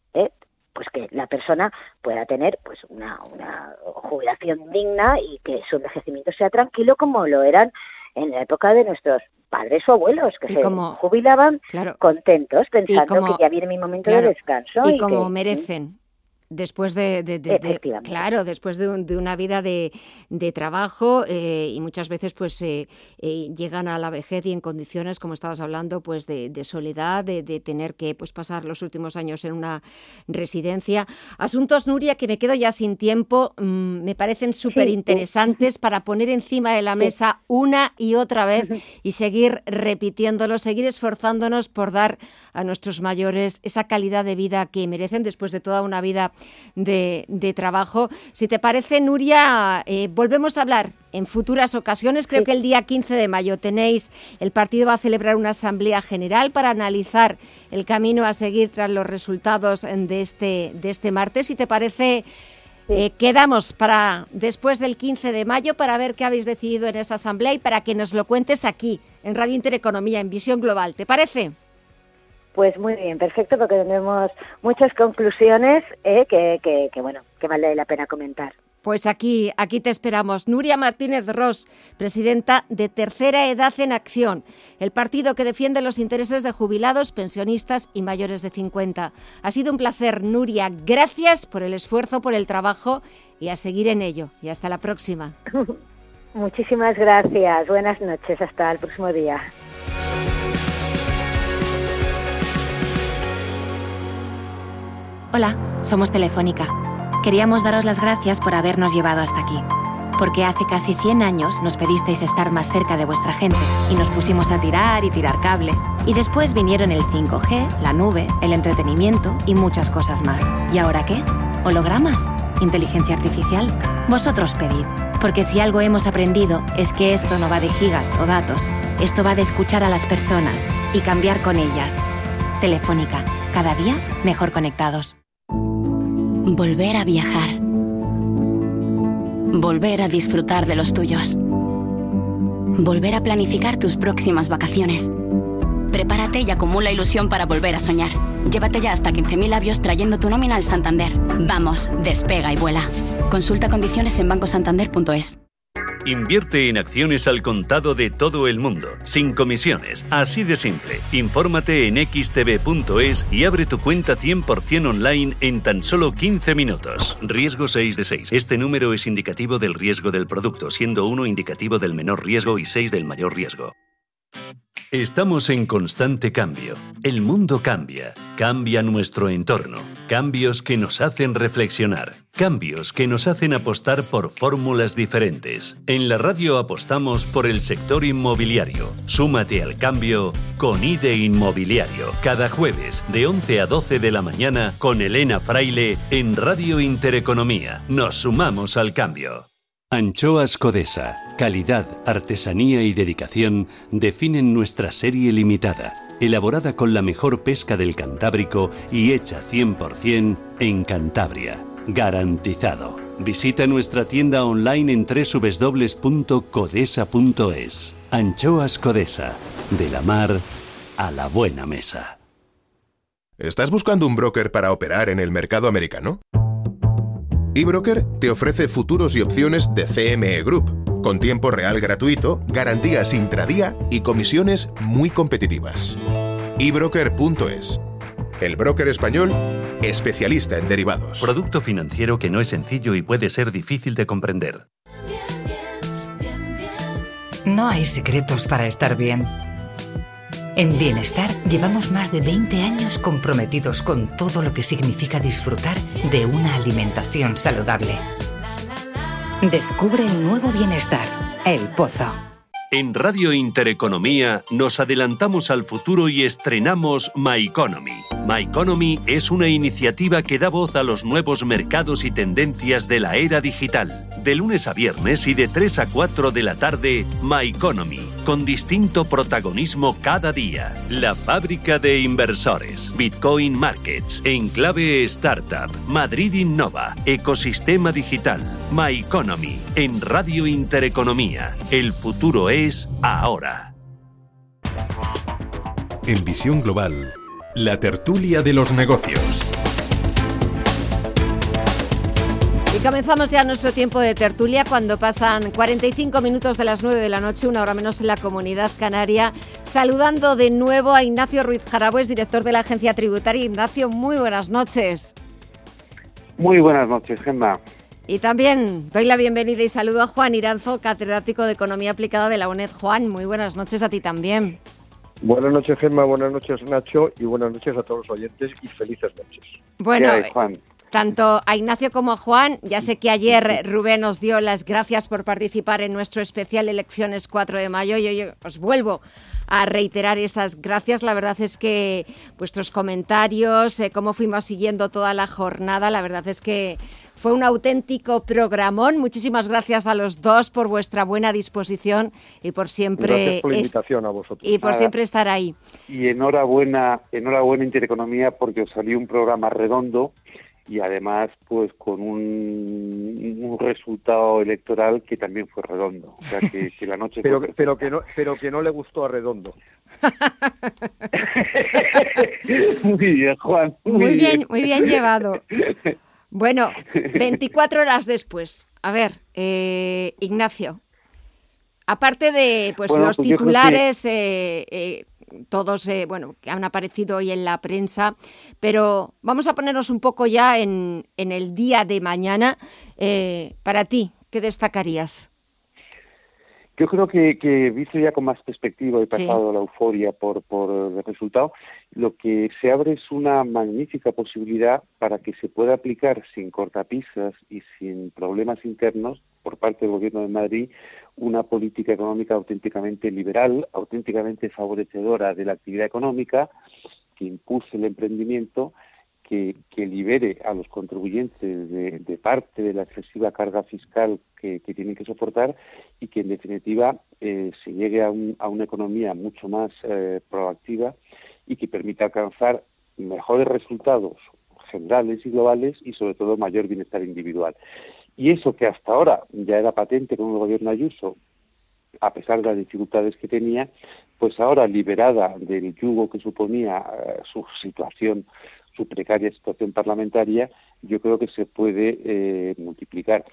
pues que la persona pueda tener pues una, una jubilación digna y que su envejecimiento sea tranquilo como lo eran en la época de nuestros padres o abuelos que se jubilaban contentos pensando que ya viene mi momento de descanso y, como merecen después de, claro después de, una vida de, trabajo eh, y muchas veces pues eh, eh, llegan a la vejez y en condiciones como estabas hablando pues de, soledad de, tener que pues pasar los últimos años en una residencia. Asuntos Nuria que me quedo ya sin tiempo mm, me parecen súper interesantes para poner encima de la mesa una y otra vez y seguir repitiéndolo seguir esforzándonos por dar a nuestros mayores esa calidad de vida que merecen después de toda una vida de, trabajo. Si te parece, Nuria, eh, volvemos a hablar en futuras ocasiones. Creo que el día 15 de mayo tenéis, el partido va a celebrar una asamblea general para analizar el camino a seguir tras los resultados de este, de este martes. Si te parece, eh, quedamos para después del 15 de mayo para ver qué habéis decidido en esa asamblea y para que nos lo cuentes aquí, en Radio Intereconomía, en Visión Global. ¿Te parece? Pues muy bien, perfecto, porque tenemos muchas conclusiones eh, que, que, bueno, que vale la pena comentar. Pues aquí, aquí te esperamos. Nuria Martínez Ross, presidenta de Tercera Edad en Acción, el partido que defiende los intereses de jubilados, pensionistas y mayores de 50. Ha sido un placer, Nuria. Gracias por el esfuerzo, por el trabajo y a seguir en ello. Y hasta la próxima. Muchísimas gracias. Buenas noches. Hasta el próximo día. Hola, somos Telefónica. Queríamos daros las gracias por habernos llevado hasta aquí. Porque hace casi 100 años nos pedisteis estar más cerca de vuestra gente y nos pusimos a tirar y tirar cable. Y después vinieron el 5G, la nube, el entretenimiento y muchas cosas más. ¿Y ahora qué? ¿Hologramas? ¿Inteligencia artificial? Vosotros pedid. Porque si algo hemos aprendido es que esto no va de gigas o datos, esto va de escuchar a las personas y cambiar con ellas. Telefónica, cada día mejor conectados. Volver a viajar. Volver a disfrutar de los tuyos. Volver a planificar tus próximas vacaciones. Prepárate y acumula ilusión para volver a soñar. Llévate ya hasta 15.000 labios trayendo tu nómina al Santander. Vamos, despega y vuela. Consulta condiciones en bancosantander.es. Invierte en acciones al contado de todo el mundo, sin comisiones, así de simple. Infórmate en xtb.es y abre tu cuenta 100% online en tan solo 15 minutos. Riesgo 6 de 6. Este número es indicativo del riesgo del producto, siendo 1 indicativo del menor riesgo y 6 del mayor riesgo. Estamos en constante cambio. El mundo cambia, cambia nuestro entorno. Cambios que nos hacen reflexionar. Cambios que nos hacen apostar por fórmulas diferentes. En la radio apostamos por el sector inmobiliario. Súmate al cambio con IDE Inmobiliario. Cada jueves de 11 a 12 de la mañana con Elena Fraile en Radio Intereconomía. Nos sumamos al cambio. Anchoas Codesa, calidad, artesanía y dedicación definen nuestra serie limitada, elaborada con la mejor pesca del Cantábrico y hecha 100% en Cantabria. Garantizado. Visita nuestra tienda online en www.codesa.es. Anchoas Codesa, de la mar a la buena mesa. ¿Estás buscando un broker para operar en el mercado americano? eBroker te ofrece futuros y opciones de CME Group, con tiempo real gratuito, garantías intradía y comisiones muy competitivas. eBroker.es el broker español especialista en derivados. Producto financiero que no es sencillo y puede ser difícil de comprender. No hay secretos para estar bien. En Bienestar llevamos más de 20 años comprometidos con todo lo que significa disfrutar de una alimentación saludable. Descubre el nuevo Bienestar, El Pozo. En Radio Intereconomía nos adelantamos al futuro y estrenamos My Economy. My Economy es una iniciativa que da voz a los nuevos mercados y tendencias de la era digital. De lunes a viernes y de 3 a 4 de la tarde, My Economy, con distinto protagonismo cada día. La fábrica de inversores, Bitcoin Markets, Enclave Startup, Madrid Innova, Ecosistema Digital, My Economy, en Radio Intereconomía. El futuro es ahora. En Visión Global, la tertulia de los negocios. Y comenzamos ya nuestro tiempo de tertulia cuando pasan 45 minutos de las 9 de la noche, una hora menos en la comunidad canaria, saludando de nuevo a Ignacio Ruiz Jarabues, director de la agencia tributaria. Ignacio, muy buenas noches. Muy buenas noches, Gemma. Y también doy la bienvenida y saludo a Juan Iranzo, catedrático de Economía Aplicada de la UNED. Juan, muy buenas noches a ti también. Buenas noches, Gemma, buenas noches, Nacho, y buenas noches a todos los oyentes y felices noches. Bueno, Juan? Tanto a Ignacio como a Juan. Ya sé que ayer Rubén os dio las gracias por participar en nuestro especial Elecciones 4 de mayo y hoy os vuelvo a reiterar esas gracias. La verdad es que vuestros comentarios, eh, cómo fuimos siguiendo toda la jornada, la verdad es que fue un auténtico programón. Muchísimas gracias a los dos por vuestra buena disposición y por siempre gracias por la invitación a vosotros. y por siempre estar ahí. Y enhorabuena, enhorabuena Intereconomía porque os salió un programa redondo y además pues con un, resultado electoral que también fue redondo. O sea que, la noche pero, pero que no pero que no le gustó a redondo. Muy bien Juan muy, bien, muy bien llevado. Bueno 24 horas después. A ver eh, Ignacio aparte de pues los pues titulares eh, eh, todos, eh, bueno, que han aparecido hoy en la prensa, pero vamos a ponernos un poco ya en, en el día de mañana. Eh, para ti, ¿qué destacarías? Yo creo que, que visto ya con más perspectiva y pasado la euforia por, por el resultado, lo que se abre es una magnífica posibilidad para que se pueda aplicar sin cortapisas y sin problemas internos por parte del Gobierno de Madrid una política económica auténticamente liberal, auténticamente favorecedora de la actividad económica, que impulse el emprendimiento, que, libere a los contribuyentes de, parte de la excesiva carga fiscal que, tienen que soportar y que, en definitiva, eh, se llegue a, una economía mucho más eh, proactiva y que permita alcanzar mejores resultados generales y globales y, sobre todo, mayor bienestar individual. Y eso que hasta ahora ya era patente con el gobierno Ayuso, a pesar de las dificultades que tenía, pues ahora liberada del yugo que suponía eh, su situación, su precaria situación parlamentaria, yo creo que se puede eh, multiplicar.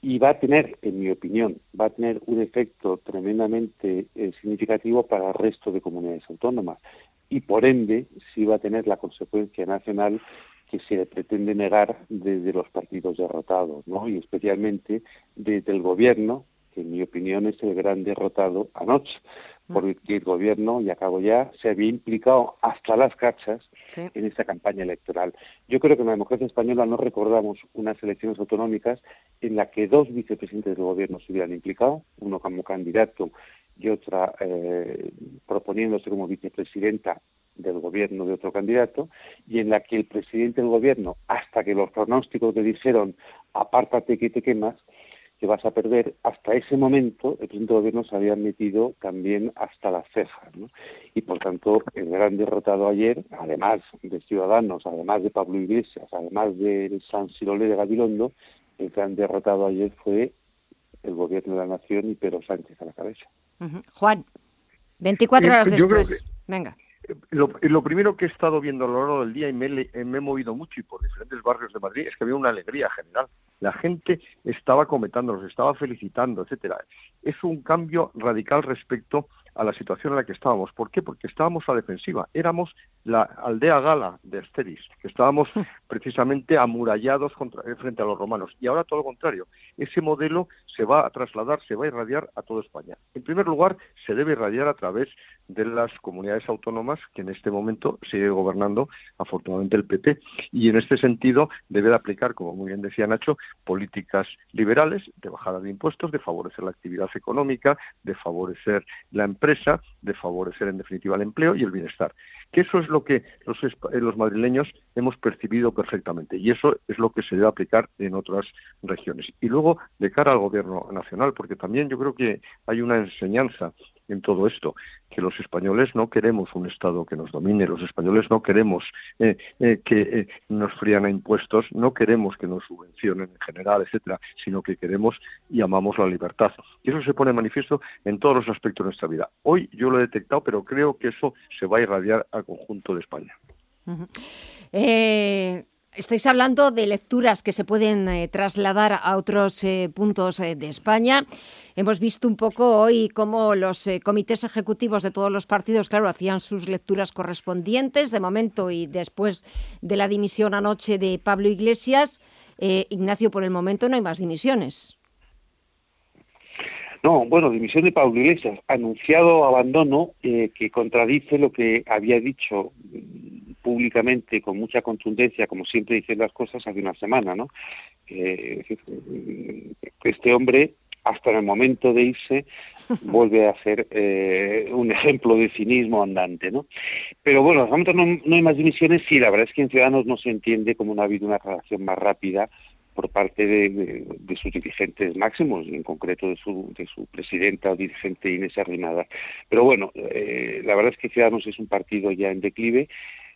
Y va a tener, en mi opinión, va a tener un efecto tremendamente eh, significativo para el resto de comunidades autónomas. Y por ende, sí va a tener la consecuencia nacional que se pretende negar desde los partidos derrotados, ¿no? y especialmente desde el gobierno, que en mi opinión es el gran derrotado anoche, mm. porque el gobierno, y acabo ya, se había implicado hasta las cachas en esta campaña electoral. Yo creo que en la democracia española no recordamos unas elecciones autonómicas en las que dos vicepresidentes del gobierno se hubieran implicado, uno como candidato y otra eh, proponiéndose como vicepresidenta del gobierno de otro candidato y en la que el presidente del gobierno, hasta que los pronósticos le dijeron apártate que te quemas, que vas a perder, hasta ese momento el presidente del gobierno se había metido también hasta las cejas. Y por tanto, el gran derrotado ayer, además de Ciudadanos, además de Pablo Iglesias, además de San Sirole de Gabilondo, el gran derrotado ayer fue el gobierno de la nación y Pedro Sánchez a la cabeza. Juan, 24 horas después. Venga lo, primero que he estado viendo a lo largo del día y me, me, he movido mucho y por diferentes barrios de Madrid es que había una alegría general. La gente estaba comentando, los estaba felicitando, etcétera. Es un cambio radical respecto a la situación en la que estábamos. ¿Por qué? Porque estábamos a defensiva. Éramos la aldea gala de Asteris, que estábamos precisamente amurallados eh, frente a los romanos. Y ahora todo lo contrario. Ese modelo se va a trasladar, se va a irradiar a toda España. En primer lugar, se debe irradiar a través de las comunidades autónomas que en este momento sigue gobernando afortunadamente el PP. Y en este sentido debe de aplicar, como muy bien decía Nacho, políticas liberales de bajada de impuestos, de favorecer la actividad económica, de favorecer la empresa, de favorecer en definitiva el empleo y el bienestar. Que eso es lo que los, eh, los madrileños hemos percibido perfectamente y eso es lo que se debe aplicar en otras regiones. Y luego, de cara al gobierno nacional, porque también yo creo que hay una enseñanza en todo esto, que los españoles no queremos un Estado que nos domine, los españoles no queremos eh, eh, que nos frían a impuestos, no queremos que nos subvencionen en general, etcétera, sino que queremos y amamos la libertad. Y eso se pone manifiesto en todos los aspectos de nuestra vida. Hoy yo lo he detectado, pero creo que eso se va a irradiar al conjunto de España. Eh, estáis hablando de lecturas que se pueden eh, trasladar a otros eh, puntos de España. Hemos visto un poco hoy cómo los comités ejecutivos de todos los partidos, claro, hacían sus lecturas correspondientes. De momento y después de la dimisión anoche de Pablo Iglesias, Ignacio, por el momento no hay más dimisiones. No, bueno, dimisión de Pablo Iglesias, anunciado abandono eh, que contradice lo que había dicho mm, públicamente con mucha contundencia, como siempre dicen las cosas, hace una semana, ¿no? este hombre hasta en el momento de irse vuelve a ser eh, un ejemplo de cinismo andante, ¿no? Pero bueno, no, no hay más dimisiones, sí, la verdad es que en Ciudadanos no se entiende como no ha habido una relación más rápida por parte de, sus dirigentes máximos, en concreto de su, de su presidenta o dirigente Inés Arrimada. Pero bueno, eh, la verdad es que Ciudadanos es un partido ya en declive,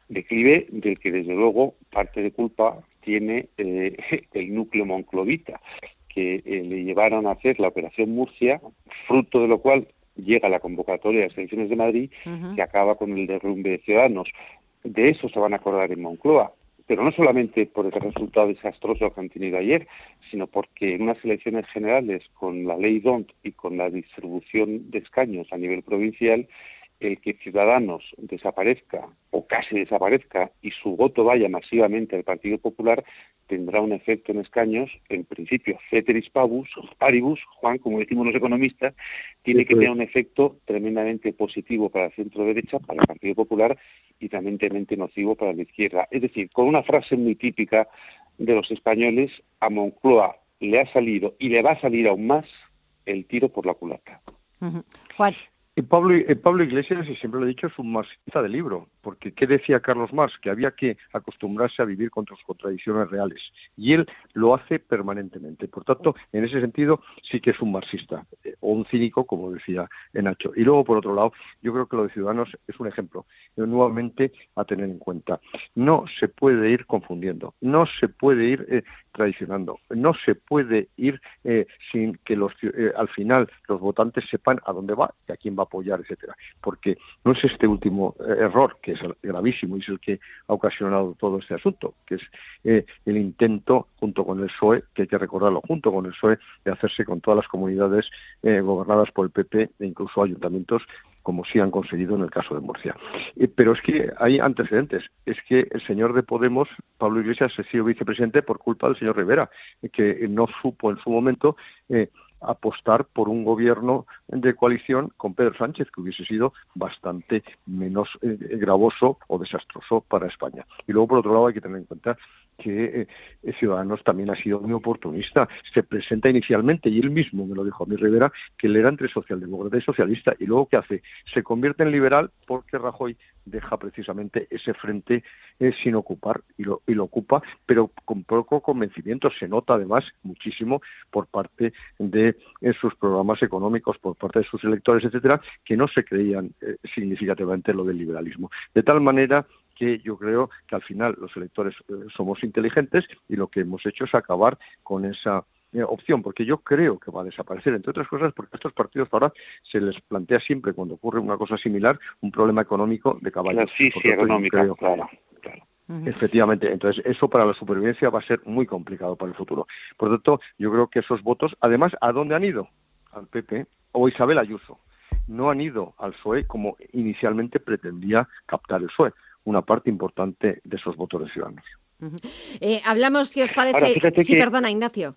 declive del que desde luego parte de culpa tiene eh, el núcleo monclovita, que eh, le llevaron a hacer la operación Murcia, fruto de lo cual llega la convocatoria de las elecciones de Madrid, que acaba con el derrumbe de Ciudadanos. De eso se van a acordar en Moncloa pero no solamente por el resultado desastroso que han tenido ayer, sino porque en unas elecciones generales con la ley DONT y con la distribución de escaños a nivel provincial, el que Ciudadanos desaparezca o casi desaparezca y su voto vaya masivamente al Partido Popular tendrá un efecto en escaños, en principio, ceteris pavus, paribus, Juan, como decimos los economistas, tiene que tener un efecto tremendamente positivo para el centro derecha, para el Partido Popular y tremendamente nocivo para la izquierda. Es decir, con una frase muy típica de los españoles, a Moncloa le ha salido y le va a salir aún más el tiro por la culata. Juan. Pablo, Pablo Iglesias, y siempre lo he dicho, es un marxista de libro, porque ¿qué decía Carlos Marx? Que había que acostumbrarse a vivir con sus contradicciones reales, y él lo hace permanentemente. Por tanto, en ese sentido, sí que es un marxista, eh, o un cínico, como decía Nacho. Y luego, por otro lado, yo creo que lo de Ciudadanos es un ejemplo, eh, nuevamente, a tener en cuenta. No se puede ir confundiendo, no se puede ir eh, traicionando, no se puede ir sin que los, al final los votantes sepan a dónde va y a quién va apoyar, etcétera. Porque no es este último eh, error, que es gravísimo y es el que ha ocasionado todo este asunto, que es eh, el intento, junto con el PSOE, que hay que recordarlo, junto con el PSOE, de hacerse con todas las comunidades eh, gobernadas por el PP e incluso ayuntamientos como sí han conseguido en el caso de Murcia. pero es que hay antecedentes. Es que el señor de Podemos, Pablo Iglesias, ha sido vicepresidente por culpa del señor Rivera, que no supo en su momento apostar por un gobierno de coalición con Pedro Sánchez, que hubiese sido bastante menos eh, gravoso o desastroso para España. Y luego, por otro lado, hay que tener en cuenta que eh, Ciudadanos también ha sido muy oportunista. Se presenta inicialmente, y él mismo me lo dijo a mí Rivera, que él era entre socialdemócrata y socialista, y luego ¿qué hace? Se convierte en liberal porque Rajoy deja precisamente ese frente eh, sin ocupar y lo, y lo ocupa, pero con poco convencimiento. Se nota además muchísimo por parte de eh, sus programas económicos, por parte de sus electores, etcétera, que no se creían eh, significativamente lo del liberalismo. De tal manera que yo creo que al final los electores somos inteligentes y lo que hemos hecho es acabar con esa eh, opción, porque yo creo que va a desaparecer, entre otras cosas porque a estos partidos ahora se les plantea siempre, cuando ocurre una cosa similar, un problema económico de caballos. Sí, sí, económica, claro. Efectivamente, entonces eso para la supervivencia va a ser muy complicado para el futuro. Por lo tanto, yo creo que esos votos, además, ¿a dónde han ido? Al PP o Isabel Ayuso. no han ido al PSOE como inicialmente pretendía captar el PSOE, una parte importante de esos votos de ciudadanos. Eh, hablamos, si os parece... sí, perdona, Ignacio.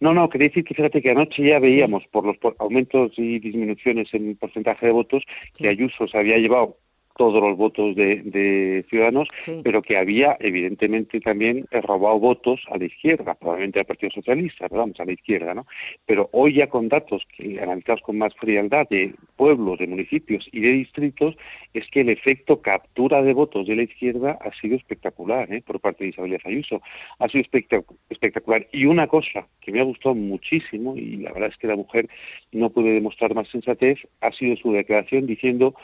No, no, quería decir que fíjate que anoche ya veíamos por los aumentos y disminuciones en el porcentaje de votos que Ayuso se había llevado todos los votos de, Ciudadanos, pero que había evidentemente también robado votos a la izquierda, probablemente al Partido Socialista, pero vamos, a la izquierda, ¿no? Pero hoy ya con datos que analizados con más frialdad de pueblos, de municipios y de distritos, es que el efecto captura de votos de la izquierda ha sido espectacular, ¿eh? Por parte de Isabel Ayuso. Ha sido espectacular. Y una cosa que me ha gustado muchísimo, y la verdad es que la mujer no puede demostrar más sensatez, ha sido su declaración diciendo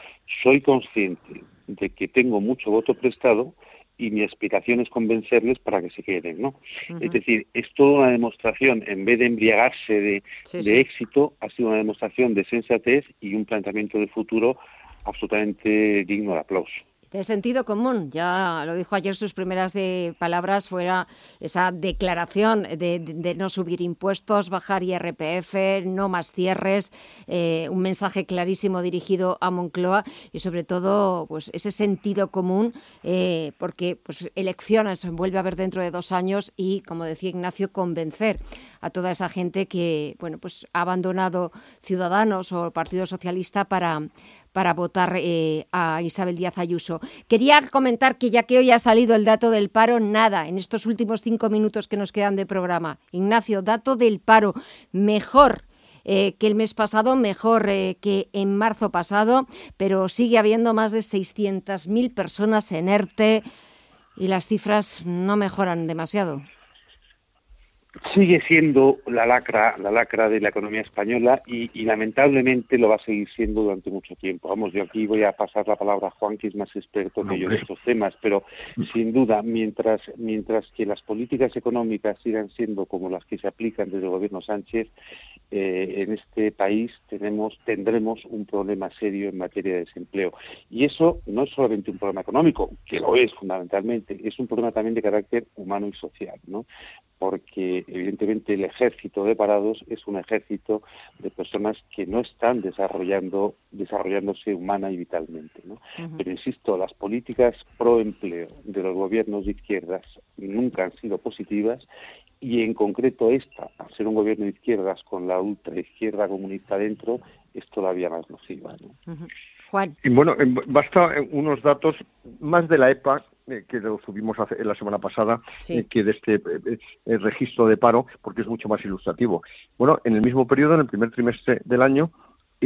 soy consciente de que tengo mucho voto prestado y mi aspiración es convencerles para que se queden, ¿no? Es decir, es toda una demostración, en vez de embriagarse de, de éxito, ha sido una demostración de sensatez y un planteamiento de futuro absolutamente digno de aplauso de sentido común. Ya lo dijo ayer sus primeras de palabras fuera esa declaración de, no subir impuestos, bajar IRPF, no más cierres, eh, un mensaje clarísimo dirigido a Moncloa y sobre todo pues ese sentido común eh, porque pues elecciones vuelve a haber dentro de dos años y como decía Ignacio convencer a toda esa gente que bueno pues ha abandonado Ciudadanos o el Partido Socialista para para votar eh, a Isabel Díaz Ayuso. Quería comentar que ya que hoy ha salido el dato del paro, nada, en estos últimos cinco minutos que nos quedan de programa. Ignacio, dato del paro, mejor. Eh, que el mes pasado, mejor eh, que en marzo pasado, pero sigue habiendo más de 600.000 personas en ERTE y las cifras no mejoran demasiado sigue siendo la lacra, la lacra de la economía española y, lamentablemente lo va a seguir siendo durante mucho tiempo. Vamos, yo aquí voy a pasar la palabra a Juan, que es más experto que yo en estos temas, pero sin duda, mientras, mientras que las políticas económicas sigan siendo como las que se aplican desde el gobierno Sánchez, eh, en este país tenemos, tendremos un problema serio en materia de desempleo. Y eso no es solamente un problema económico, que lo es fundamentalmente, es un problema también de carácter humano y social, ¿no? porque evidentemente el ejército de parados es un ejército de personas que no están desarrollando desarrollándose humana y vitalmente ¿no? pero insisto las políticas pro empleo de los gobiernos de izquierdas nunca han sido positivas y en concreto esta al ser un gobierno de izquierdas con la ultraizquierda comunista dentro es todavía más nociva ¿no? Juan. Y bueno, basta unos datos más de la EPA eh, que lo subimos la semana pasada, eh, que de este eh, registro de paro, porque es mucho más ilustrativo. Bueno, en el mismo periodo, en el primer trimestre del año,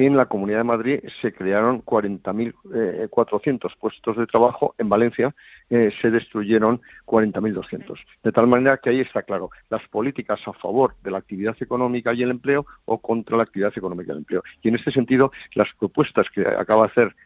en la Comunidad de Madrid se crearon 40.400 puestos de trabajo. En Valencia se destruyeron 40.200. De tal manera que ahí está claro, las políticas a favor de la actividad económica y el empleo o contra la actividad económica y el empleo. Y en este sentido, las propuestas que acaba de hacer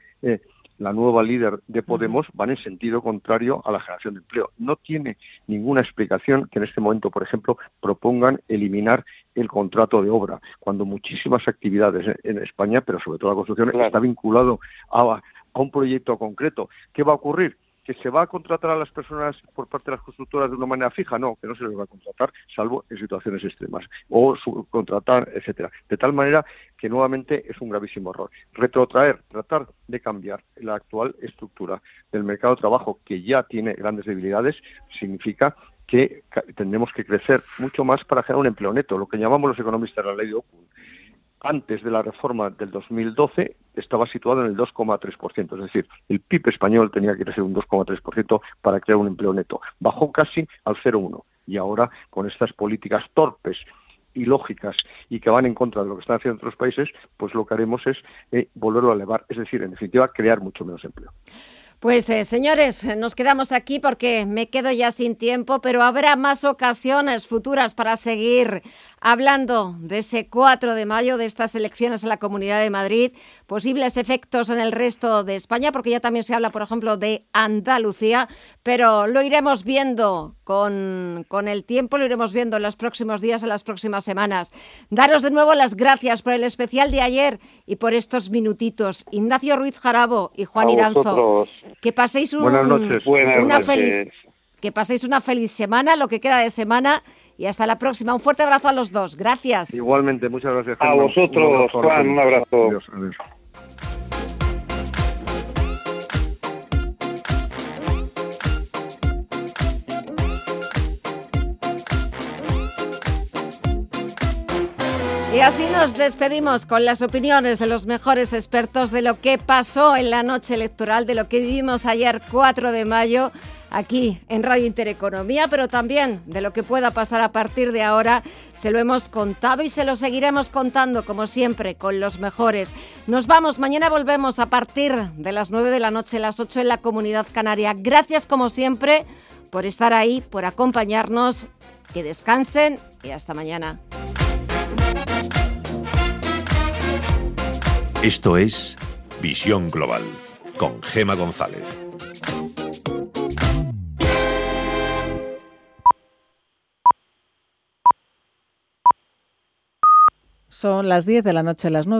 la nueva líder de Podemos van en sentido contrario a la generación de empleo. No tiene ninguna explicación que en este momento, por ejemplo, propongan eliminar el contrato de obra, cuando muchísimas actividades en España, pero sobre todo la construcción, está vinculado a, a un proyecto concreto. ¿Qué va a ocurrir? Que se va a contratar a las personas por parte de las constructoras de una manera fija, no, que no se les va a contratar, salvo en situaciones extremas, o subcontratar, etcétera. De tal manera que nuevamente es un gravísimo error. Retrotraer, tratar de cambiar la actual estructura del mercado de trabajo, que ya tiene grandes debilidades, significa que tendremos que crecer mucho más para generar un empleo neto, lo que llamamos los economistas la ley de Ocun antes de la reforma del 2012 estaba situado en el 2,3%, es decir, el PIB español tenía que crecer un 2,3% para crear un empleo neto. Bajó casi al 0,1 y ahora con estas políticas torpes y lógicas y que van en contra de lo que están haciendo otros países, pues lo que haremos es eh, volverlo a elevar, es decir, en definitiva, crear mucho menos empleo. Pues eh, señores, nos quedamos aquí porque me quedo ya sin tiempo, pero habrá más ocasiones futuras para seguir hablando de ese 4 de mayo, de estas elecciones en la Comunidad de Madrid, posibles efectos en el resto de España, porque ya también se habla, por ejemplo, de Andalucía, pero lo iremos viendo con, con el tiempo, lo iremos viendo en los próximos días, en las próximas semanas. Daros de nuevo las gracias por el especial de ayer y por estos minutitos. Ignacio Ruiz Jarabo y Juan Iranzo. Que paséis una feliz que paséis una feliz semana, lo que queda de semana y hasta la próxima. Un fuerte abrazo a los dos. Gracias. Igualmente, muchas gracias. A vosotros, Juan, un abrazo. Adiós, adiós. Y así nos despedimos con las opiniones de los mejores expertos de lo que pasó en la noche electoral, de lo que vivimos ayer 4 de mayo aquí en Radio Intereconomía, pero también de lo que pueda pasar a partir de ahora. Se lo hemos contado y se lo seguiremos contando, como siempre, con los mejores. Nos vamos, mañana volvemos a partir de las 9 de la noche, las 8 en la Comunidad Canaria. Gracias, como siempre, por estar ahí, por acompañarnos. Que descansen y hasta mañana. Esto es Visión Global con Gema González. Son las 10 de la noche, las 9.